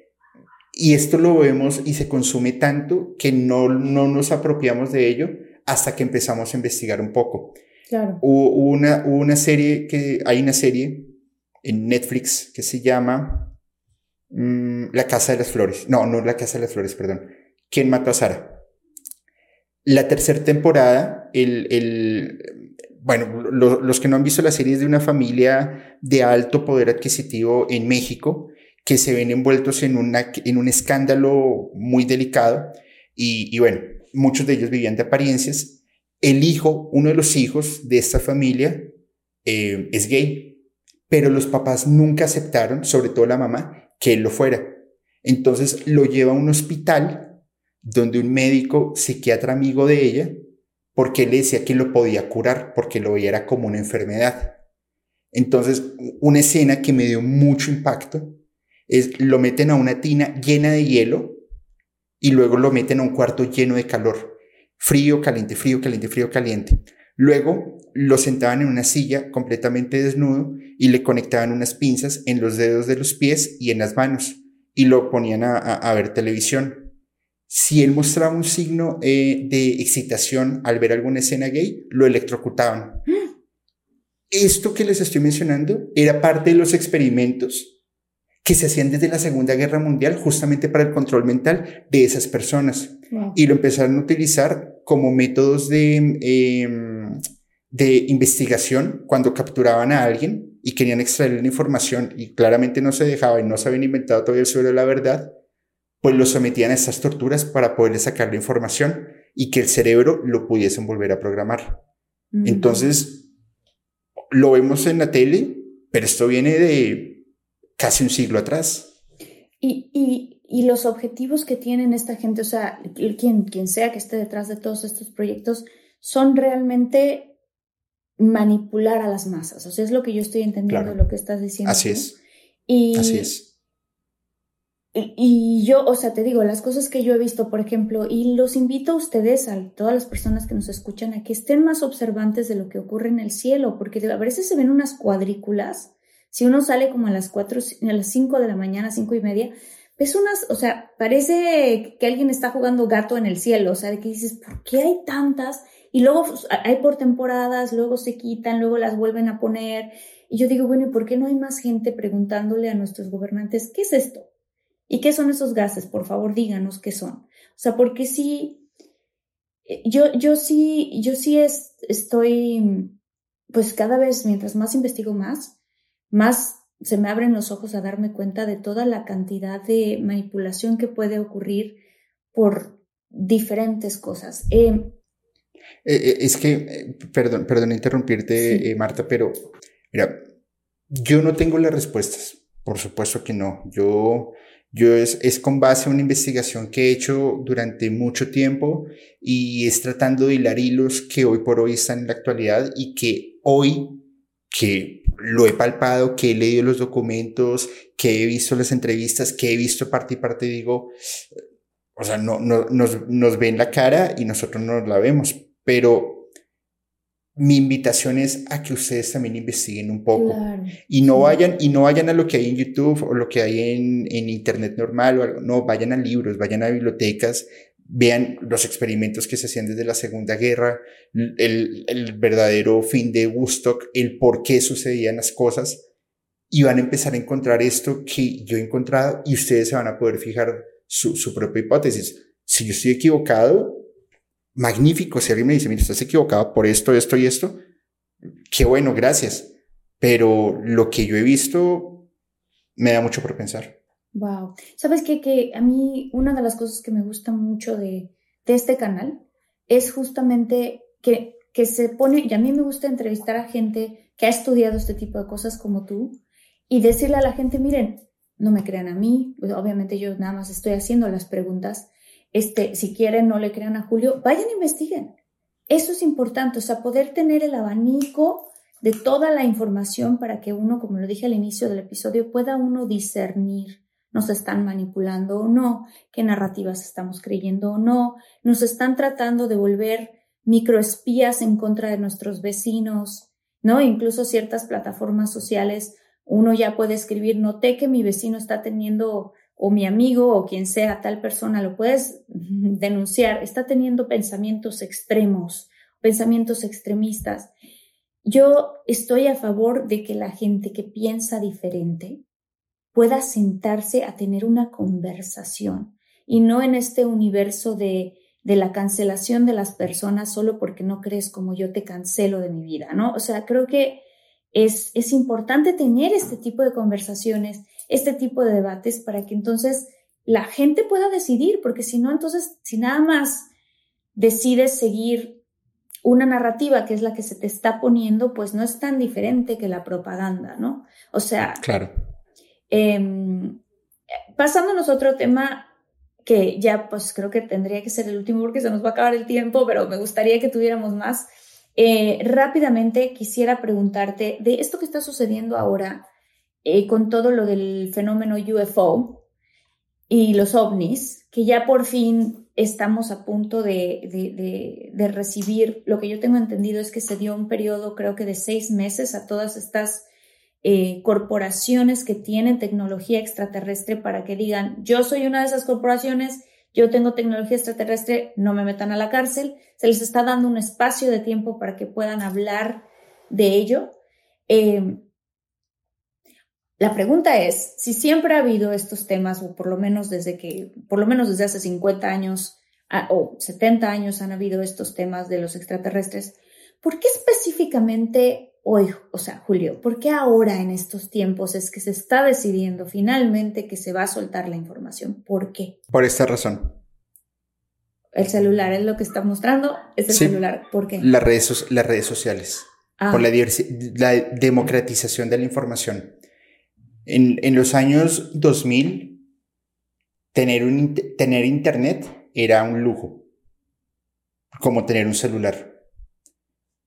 y esto lo vemos y se consume tanto que no, no nos apropiamos de ello hasta que empezamos a investigar un poco. Claro. Hubo una, hubo una serie que, hay una serie en Netflix que se llama mm, La Casa de las Flores. No, no La Casa de las Flores, perdón. ¿Quién mató a Sara? La tercera temporada, el, el bueno, lo- los que no han visto la serie es de una familia de alto poder adquisitivo en México que se ven envueltos en, una, en un escándalo muy delicado y, y bueno, muchos de ellos vivían de apariencias. El hijo, uno de los hijos de esta familia, eh, es gay, pero los papás nunca aceptaron, sobre todo la mamá, que él lo fuera. Entonces lo lleva a un hospital donde un médico psiquiatra amigo de ella, porque le decía que lo podía curar, porque lo veía como una enfermedad. Entonces, una escena que me dio mucho impacto es lo meten a una tina llena de hielo y luego lo meten a un cuarto lleno de calor. Frío, caliente, frío, caliente, frío, caliente. Luego lo sentaban en una silla completamente desnudo y le conectaban unas pinzas en los dedos de los pies y en las manos y lo ponían a ver televisión. Si él mostraba un signo eh, de excitación al ver alguna escena gay, lo electrocutaban. Esto que les estoy mencionando era parte de los experimentos que se hacían desde la Segunda Guerra Mundial justamente para el control mental de esas personas Wow. y lo empezaron a utilizar como métodos de, em, de investigación cuando capturaban a alguien y querían extraer la información y claramente no se dejaba y no se habían inventado todavía sobre la verdad, pues lo sometían a estas torturas para poderle sacar la información y que el cerebro lo pudiesen volver a programar. Entonces, lo vemos en la tele, pero esto viene de casi un siglo atrás. Y, y, y los objetivos que tienen esta gente, o sea, quien, quien sea que esté detrás de todos estos proyectos, son realmente manipular a las masas. O sea, es lo que yo estoy entendiendo Claro. lo que estás diciendo. Así es, Y, así es. Y, yo, o sea, te digo, las cosas que yo he visto, por ejemplo, y los invito a ustedes, a todas las personas que nos escuchan, a que estén más observantes de lo que ocurre en el cielo, porque a veces se ven unas cuadrículas. Si uno sale como a las cuatro, a las cinco de la mañana, cinco y media, ves unas, o sea, parece que alguien está jugando gato en el cielo, o sea, de que dices, ¿por qué hay tantas? Y luego pues, hay por temporadas, luego se quitan, luego las vuelven a poner. Y yo digo, bueno, ¿y por qué no hay más gente preguntándole a nuestros gobernantes, ¿qué es esto? ¿Y qué son esos gases? Por favor, díganos qué son. O sea, porque sí, eh, yo, yo sí, yo sí es, estoy, pues cada vez, mientras más investigo más, más se me abren los ojos a darme cuenta de toda la cantidad de manipulación que puede ocurrir por diferentes cosas. Eh, Eh, eh, es que, eh, perdón, perdón interrumpirte, Sí. Marta, pero mira, yo no tengo las respuestas, por supuesto que no. Yo, yo es, es con base a una investigación que he hecho durante mucho tiempo y es tratando de hilar hilos que hoy por hoy están en la actualidad y que hoy, que lo he palpado, que he leído los documentos, que he visto las entrevistas, que he visto parte y parte, digo, o sea, no, no, nos, nos ven la cara y nosotros no la vemos, pero mi invitación es a que ustedes también investiguen un poco claro. y no vayan y no vayan a lo que hay en YouTube o lo que hay en, en internet normal o algo, no, vayan a libros, vayan a bibliotecas, vean los experimentos que se hacían desde la Segunda Guerra, el, el verdadero fin de Woodstock, el por qué sucedían las cosas y van a empezar a encontrar esto que yo he encontrado y ustedes se van a poder fijar su, su propia hipótesis. Si yo estoy equivocado, magnífico. Si alguien me dice, mira, estás equivocado por esto, esto y esto, qué bueno, gracias. Pero lo que yo he visto me da mucho por pensar. Wow. ¿Sabes qué? Que a mí una de las cosas que me gusta mucho de, de este canal es justamente que, que se pone, y a mí me gusta entrevistar a gente que ha estudiado este tipo de cosas como tú y decirle a la gente, miren, no me crean a mí, obviamente yo nada más estoy haciendo las preguntas, este, si quieren no le crean a Julio, vayan e investiguen. Eso es importante, o sea, poder tener el abanico de toda la información para que uno, como lo dije al inicio del episodio, pueda uno discernir nos están manipulando o no, qué narrativas estamos creyendo o no, nos están tratando de volver microespías en contra de nuestros vecinos, ¿no? Incluso ciertas plataformas sociales, uno ya puede escribir, noté que mi vecino está teniendo o mi amigo o quien sea tal persona lo puedes denunciar, está teniendo pensamientos extremos, pensamientos extremistas. Yo estoy a favor de que la gente que piensa diferente pueda sentarse a tener una conversación y no en este universo de, de la cancelación de las personas solo porque no crees como yo te cancelo de mi vida, ¿no? O sea, creo que es, es importante tener este tipo de conversaciones, este tipo de debates para que entonces la gente pueda decidir, porque si no, entonces, si nada más decides seguir una narrativa que es la que se te está poniendo, pues no es tan diferente que la propaganda, ¿no? O sea, claro. Eh, pasándonos a otro tema que ya pues creo que tendría que ser el último porque se nos va a acabar el tiempo, pero me gustaría que tuviéramos más. Eh, rápidamente quisiera preguntarte de esto que está sucediendo ahora eh, con todo lo del fenómeno UFO y los ovnis, que ya por fin estamos a punto de, recibir, lo que yo tengo entendido es que se dio un periodo creo que de seis meses a todas estas eh, corporaciones que tienen tecnología extraterrestre para que digan, yo soy una de esas corporaciones, yo tengo tecnología extraterrestre, no me metan a la cárcel. Se les está dando un espacio de tiempo para que puedan hablar de ello. Eh, la pregunta es, si siempre ha habido estos temas, o por lo menos desde que, por lo menos desde hace 50 años o 70 años han habido estos temas de los extraterrestres, ¿por qué específicamente hoy, o sea, Julio, por qué ahora en estos tiempos es que se está decidiendo finalmente que se va a soltar la información? ¿Por qué? Por esta razón. El celular es lo que está mostrando, es el celular. ¿Por qué? Las redes, las redes sociales. Por la, la, democratización de la información. En, los años 2000, tener, un, tener internet era un lujo, como tener un celular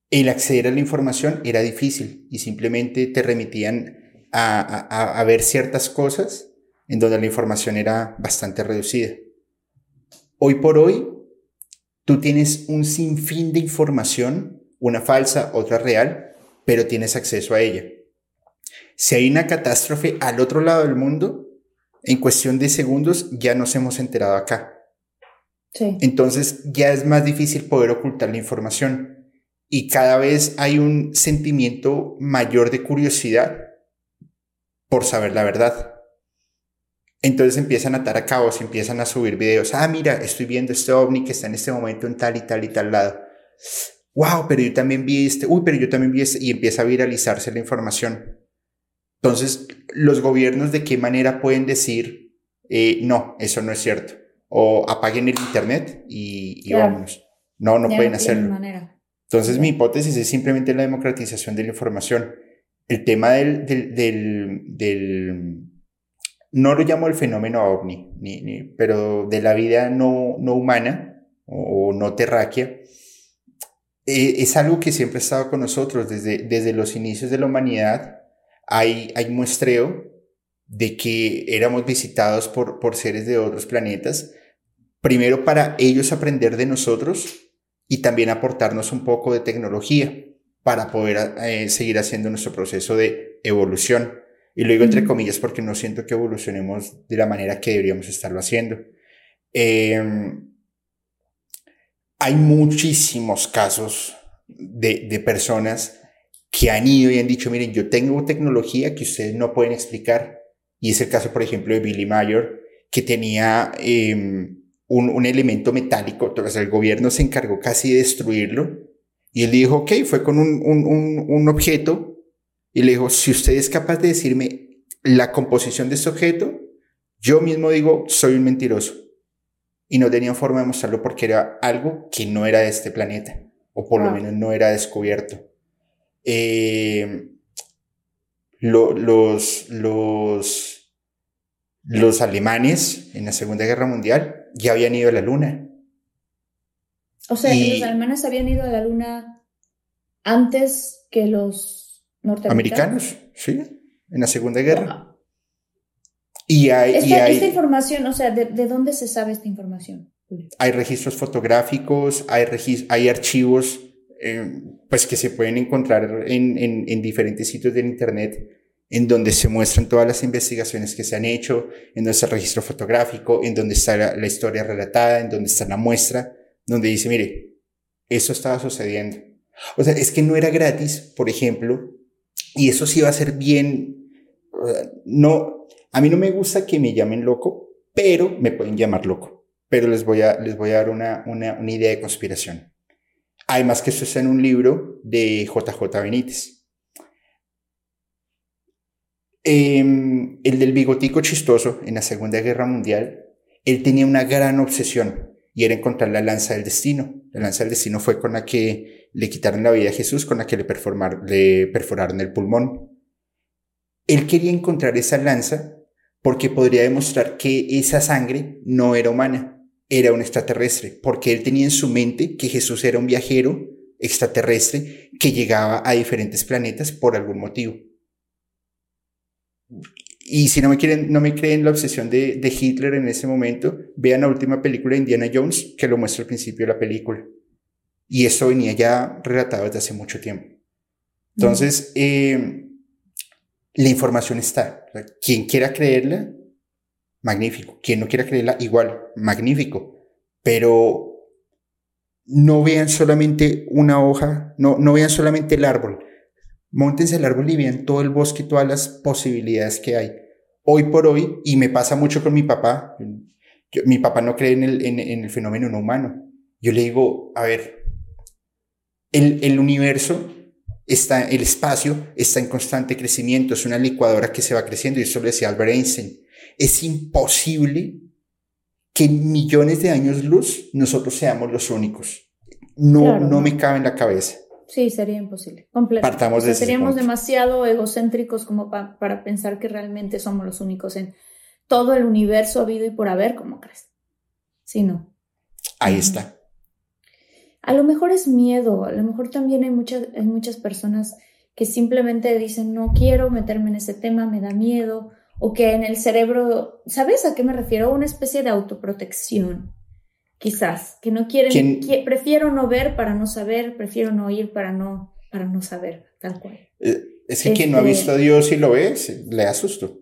el acceder a la información era difícil y simplemente te remitían a, ver ciertas cosas en donde la información era bastante reducida. Hoy por hoy, tú tienes un sinfín de información, una falsa, otra real, pero tienes acceso a ella. Si hay una catástrofe al otro lado del mundo, en cuestión de segundos ya nos hemos enterado acá. Entonces ya es más difícil poder ocultar la información y cada vez hay un sentimiento mayor de curiosidad por saber la verdad. Entonces empiezan a atar a cabos, empiezan a subir videos. Ah, mira, estoy viendo este ovni que está en este momento en tal y tal y tal lado. Wow, pero yo también vi este. Uy, pero yo también vi este. Y empieza a viralizarse la información. Entonces, los gobiernos de qué manera pueden decir, eh, no, eso no es cierto. O apaguen el Internet y, y vámonos. No, no pueden hacerlo. Manera. Entonces, mi hipótesis es simplemente la democratización de la información. El tema del, del, no lo llamo el fenómeno ovni, ni, pero de la vida no, no humana o, no terráquea, eh, es algo que siempre ha estado con nosotros desde, desde los inicios de la humanidad. Hay, hay muestreo de que éramos visitados por, por seres de otros planetas, primero para ellos aprender de nosotros y también aportarnos un poco de tecnología para poder eh, seguir haciendo nuestro proceso de evolución. Y lo digo entre comillas porque no siento que evolucionemos de la manera que deberíamos estarlo haciendo. Em, hay muchísimos casos de, de, personas que han ido y han dicho, miren, yo tengo tecnología que ustedes no pueden explicar. Y es el caso, por ejemplo, de Billy Mayer, que tenía eh, un, elemento metálico, entonces el gobierno se encargó casi de destruirlo, y él dijo, ok, fue con un, un, un, objeto, y le dijo, si usted es capaz de decirme la composición de este objeto, yo mismo digo, soy un mentiroso. Y no tenía forma de mostrarlo porque era algo que no era de este planeta, o por lo menos no era descubierto. Eh, los, los, los alemanes en la Segunda Guerra Mundial ya habían ido a la Luna. O sea, los alemanes habían ido a la Luna antes que los norteamericanos. Americanos, sí, en la Segunda Guerra. Y hay, esta, información, o sea, ¿de, dónde se sabe esta información? Hay registros fotográficos, hay, hay archivos eh, pues que se pueden encontrar en, en, en diferentes sitios del Internet en donde se muestran todas las investigaciones que se han hecho, en donde está el registro fotográfico, en donde está la, la historia relatada, en donde está la muestra, donde dice, mire, eso estaba sucediendo. O sea, es que no era gratis, por ejemplo, y eso sí va a ser bien, no, a mí no me gusta que me llamen loco, pero me pueden llamar loco. Pero les voy a, les voy a dar una, una, una idea de conspiración. Además que esto está en un libro de JJ Benítez. Em, el del bigotico chistoso en la Segunda Guerra Mundial, él tenía una gran obsesión y era encontrar la lanza del destino. La lanza del destino fue con la que le quitaron la vida a Jesús, con la que le, le perforaron el pulmón. Él quería encontrar esa lanza porque podría demostrar que esa sangre no era humana, era un extraterrestre, porque él tenía en su mente que Jesús era un viajero extraterrestre que llegaba a diferentes planetas por algún motivo. Y si no me, quieren, no me creen la obsesión de, Hitler en ese momento, vean la última película de Indiana Jones, que lo muestra al principio de la película. Y esto venía ya relatado desde hace mucho tiempo. Entonces, eh, la información está. quien quiera creerla, magnífico. Quien no quiera creerla, igual, magnífico. Pero no vean solamente una hoja, no, no vean solamente el árbol, Móntense el árbol y vean todo el bosque y todas las posibilidades que hay. Hoy por hoy, y me pasa mucho con mi papá, mi papá no cree en el, en, el, fenómeno no humano. Yo le digo, a ver, el, el universo está, el espacio está en constante crecimiento, es una licuadora que se va creciendo, y eso lo decía Albert Einstein. Es imposible que en millones de años luz nosotros seamos los únicos. No, no me cabe en la cabeza. Sí, sería imposible. Completo. Partamos de Seríamos demasiado egocéntricos como para pensar que realmente somos los únicos en todo el universo habido y por haber, ¿cómo crees? Sí, no. Ahí está. A lo mejor es miedo, a lo mejor también hay muchas, hay muchas personas que simplemente dicen, no quiero meterme en ese tema, me da miedo, o que en el cerebro, ¿sabes a qué me refiero? Una especie de autoprotección quizás, que no quieren, prefiero no ver para no saber, prefiero no oír para no, para no saber, tal cual. Eh, es que quien no ha este visto a Dios y lo ve, le asusto.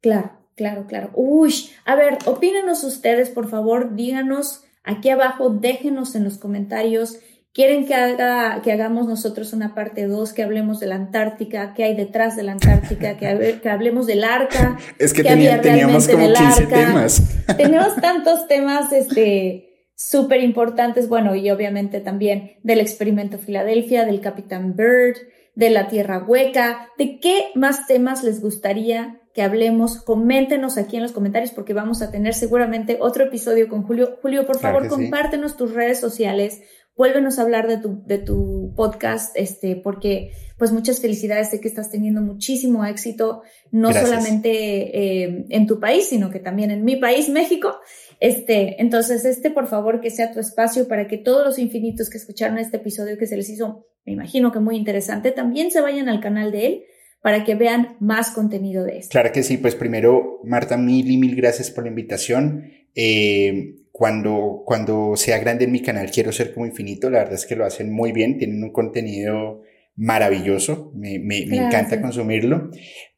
Claro, claro, claro. Uy, a ver, opínenos ustedes, por favor, díganos aquí abajo, déjenos en los comentarios Quieren que, haga, que hagamos nosotros una parte 2, que hablemos de la Antártica, qué hay detrás de la Antártica, que, que hablemos del arca. Es que teníamos como 15 temas. Tenemos tantos temas este, súper importantes, bueno, y obviamente también del experimento Filadelfia, del Capitán Bird, de la Tierra Hueca, de qué más temas les gustaría que hablemos. Coméntenos aquí en los comentarios porque vamos a tener seguramente otro episodio con Julio. Julio, por favor, compártenos tus redes sociales vuélvenos a hablar de tu, de tu podcast, este, porque pues muchas felicidades, sé que estás teniendo muchísimo éxito, no solamente eh, en tu país, sino que también en mi país, México. Este, entonces, este, por favor, que sea tu espacio para que todos los infinitos que escucharon este episodio que se les hizo, me imagino que muy interesante, también se vayan al canal de él para que vean más contenido de esto. Claro que sí, pues primero, Marta, mil y mil gracias por la invitación. Eh, cuando, cuando sea grande en mi canal quiero ser como infinito, la verdad es que lo hacen muy bien, tienen un contenido maravilloso, me, me, me encanta consumirlo.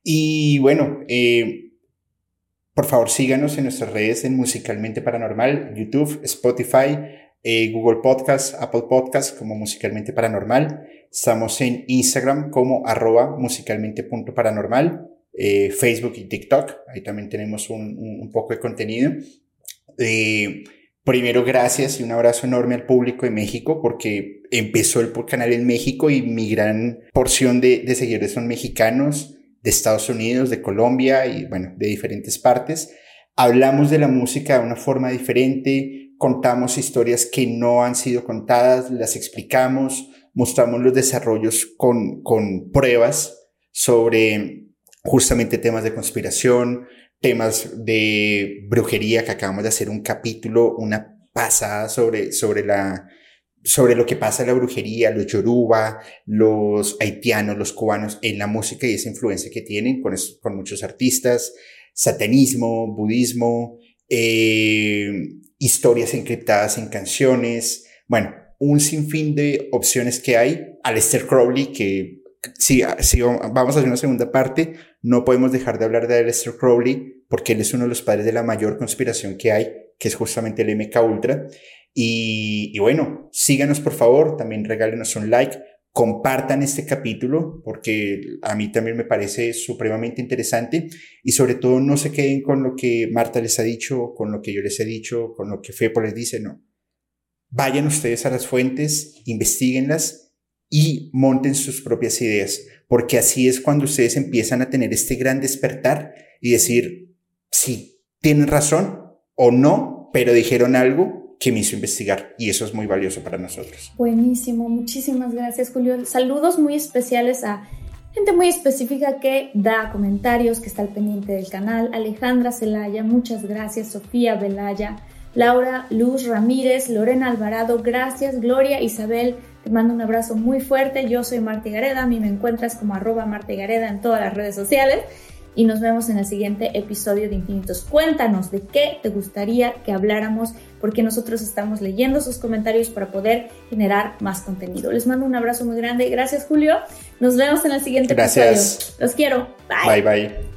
Y bueno, eh, por favor síganos en nuestras redes en Musicalmente Paranormal, YouTube, Spotify, eh, Google Podcast, Apple Podcast como Musicalmente Paranormal. Estamos en Instagram como arroba musicalmente.paranormal, eh, Facebook y TikTok. Ahí también tenemos un, un poco de contenido. Eh, primero, gracias y un abrazo enorme al público de México porque empezó el canal en México y mi gran porción de, de seguidores son mexicanos de Estados Unidos, de Colombia y bueno, de diferentes partes. Hablamos de la música de una forma diferente, contamos historias que no han sido contadas, las explicamos, mostramos los desarrollos con, con pruebas sobre justamente temas de conspiración, temas de brujería, que acabamos de hacer un capítulo, una pasada sobre, sobre la, sobre lo que pasa en la brujería, los yoruba, los haitianos, los cubanos en la música y esa influencia que tienen con, con muchos artistas, satanismo, budismo, eh, historias encriptadas en canciones, bueno, un sinfín de opciones que hay. Aleister Crowley, que si, si vamos a hacer una segunda parte, no podemos dejar de hablar de Aleister Crowley porque él es uno de los padres de la mayor conspiración que hay, que es justamente el MK Ultra. Y, y bueno, síganos por favor, también regálenos un like, compartan este capítulo porque a mí también me parece supremamente interesante y sobre todo no se queden con lo que Marta les ha dicho, con lo que yo les he dicho, con lo que Fepo les dice, no. Vayan ustedes a las fuentes, investiguenlas y monten sus propias ideas, porque así es cuando ustedes empiezan a tener este gran despertar y decir, sí, tienen razón o no, pero dijeron algo que me hizo investigar y eso es muy valioso para nosotros. Buenísimo, muchísimas gracias Julio. Saludos muy especiales a gente muy específica que da comentarios, que está al pendiente del canal. Alejandra Celaya, muchas gracias. Sofía Velaya, Laura Luz Ramírez, Lorena Alvarado, gracias. Gloria Isabel, te mando un abrazo muy fuerte. Yo soy Marta Gareda, a mí me encuentras como arroba Marta Gareda en todas las redes sociales y nos vemos en el siguiente episodio de Infinitos. Cuéntanos de qué te gustaría que habláramos, porque nosotros estamos leyendo sus comentarios para poder generar más contenido. Les mando un abrazo muy grande. Gracias, Julio. Nos vemos en el siguiente Gracias. episodio. Los quiero. Bye. Bye, bye.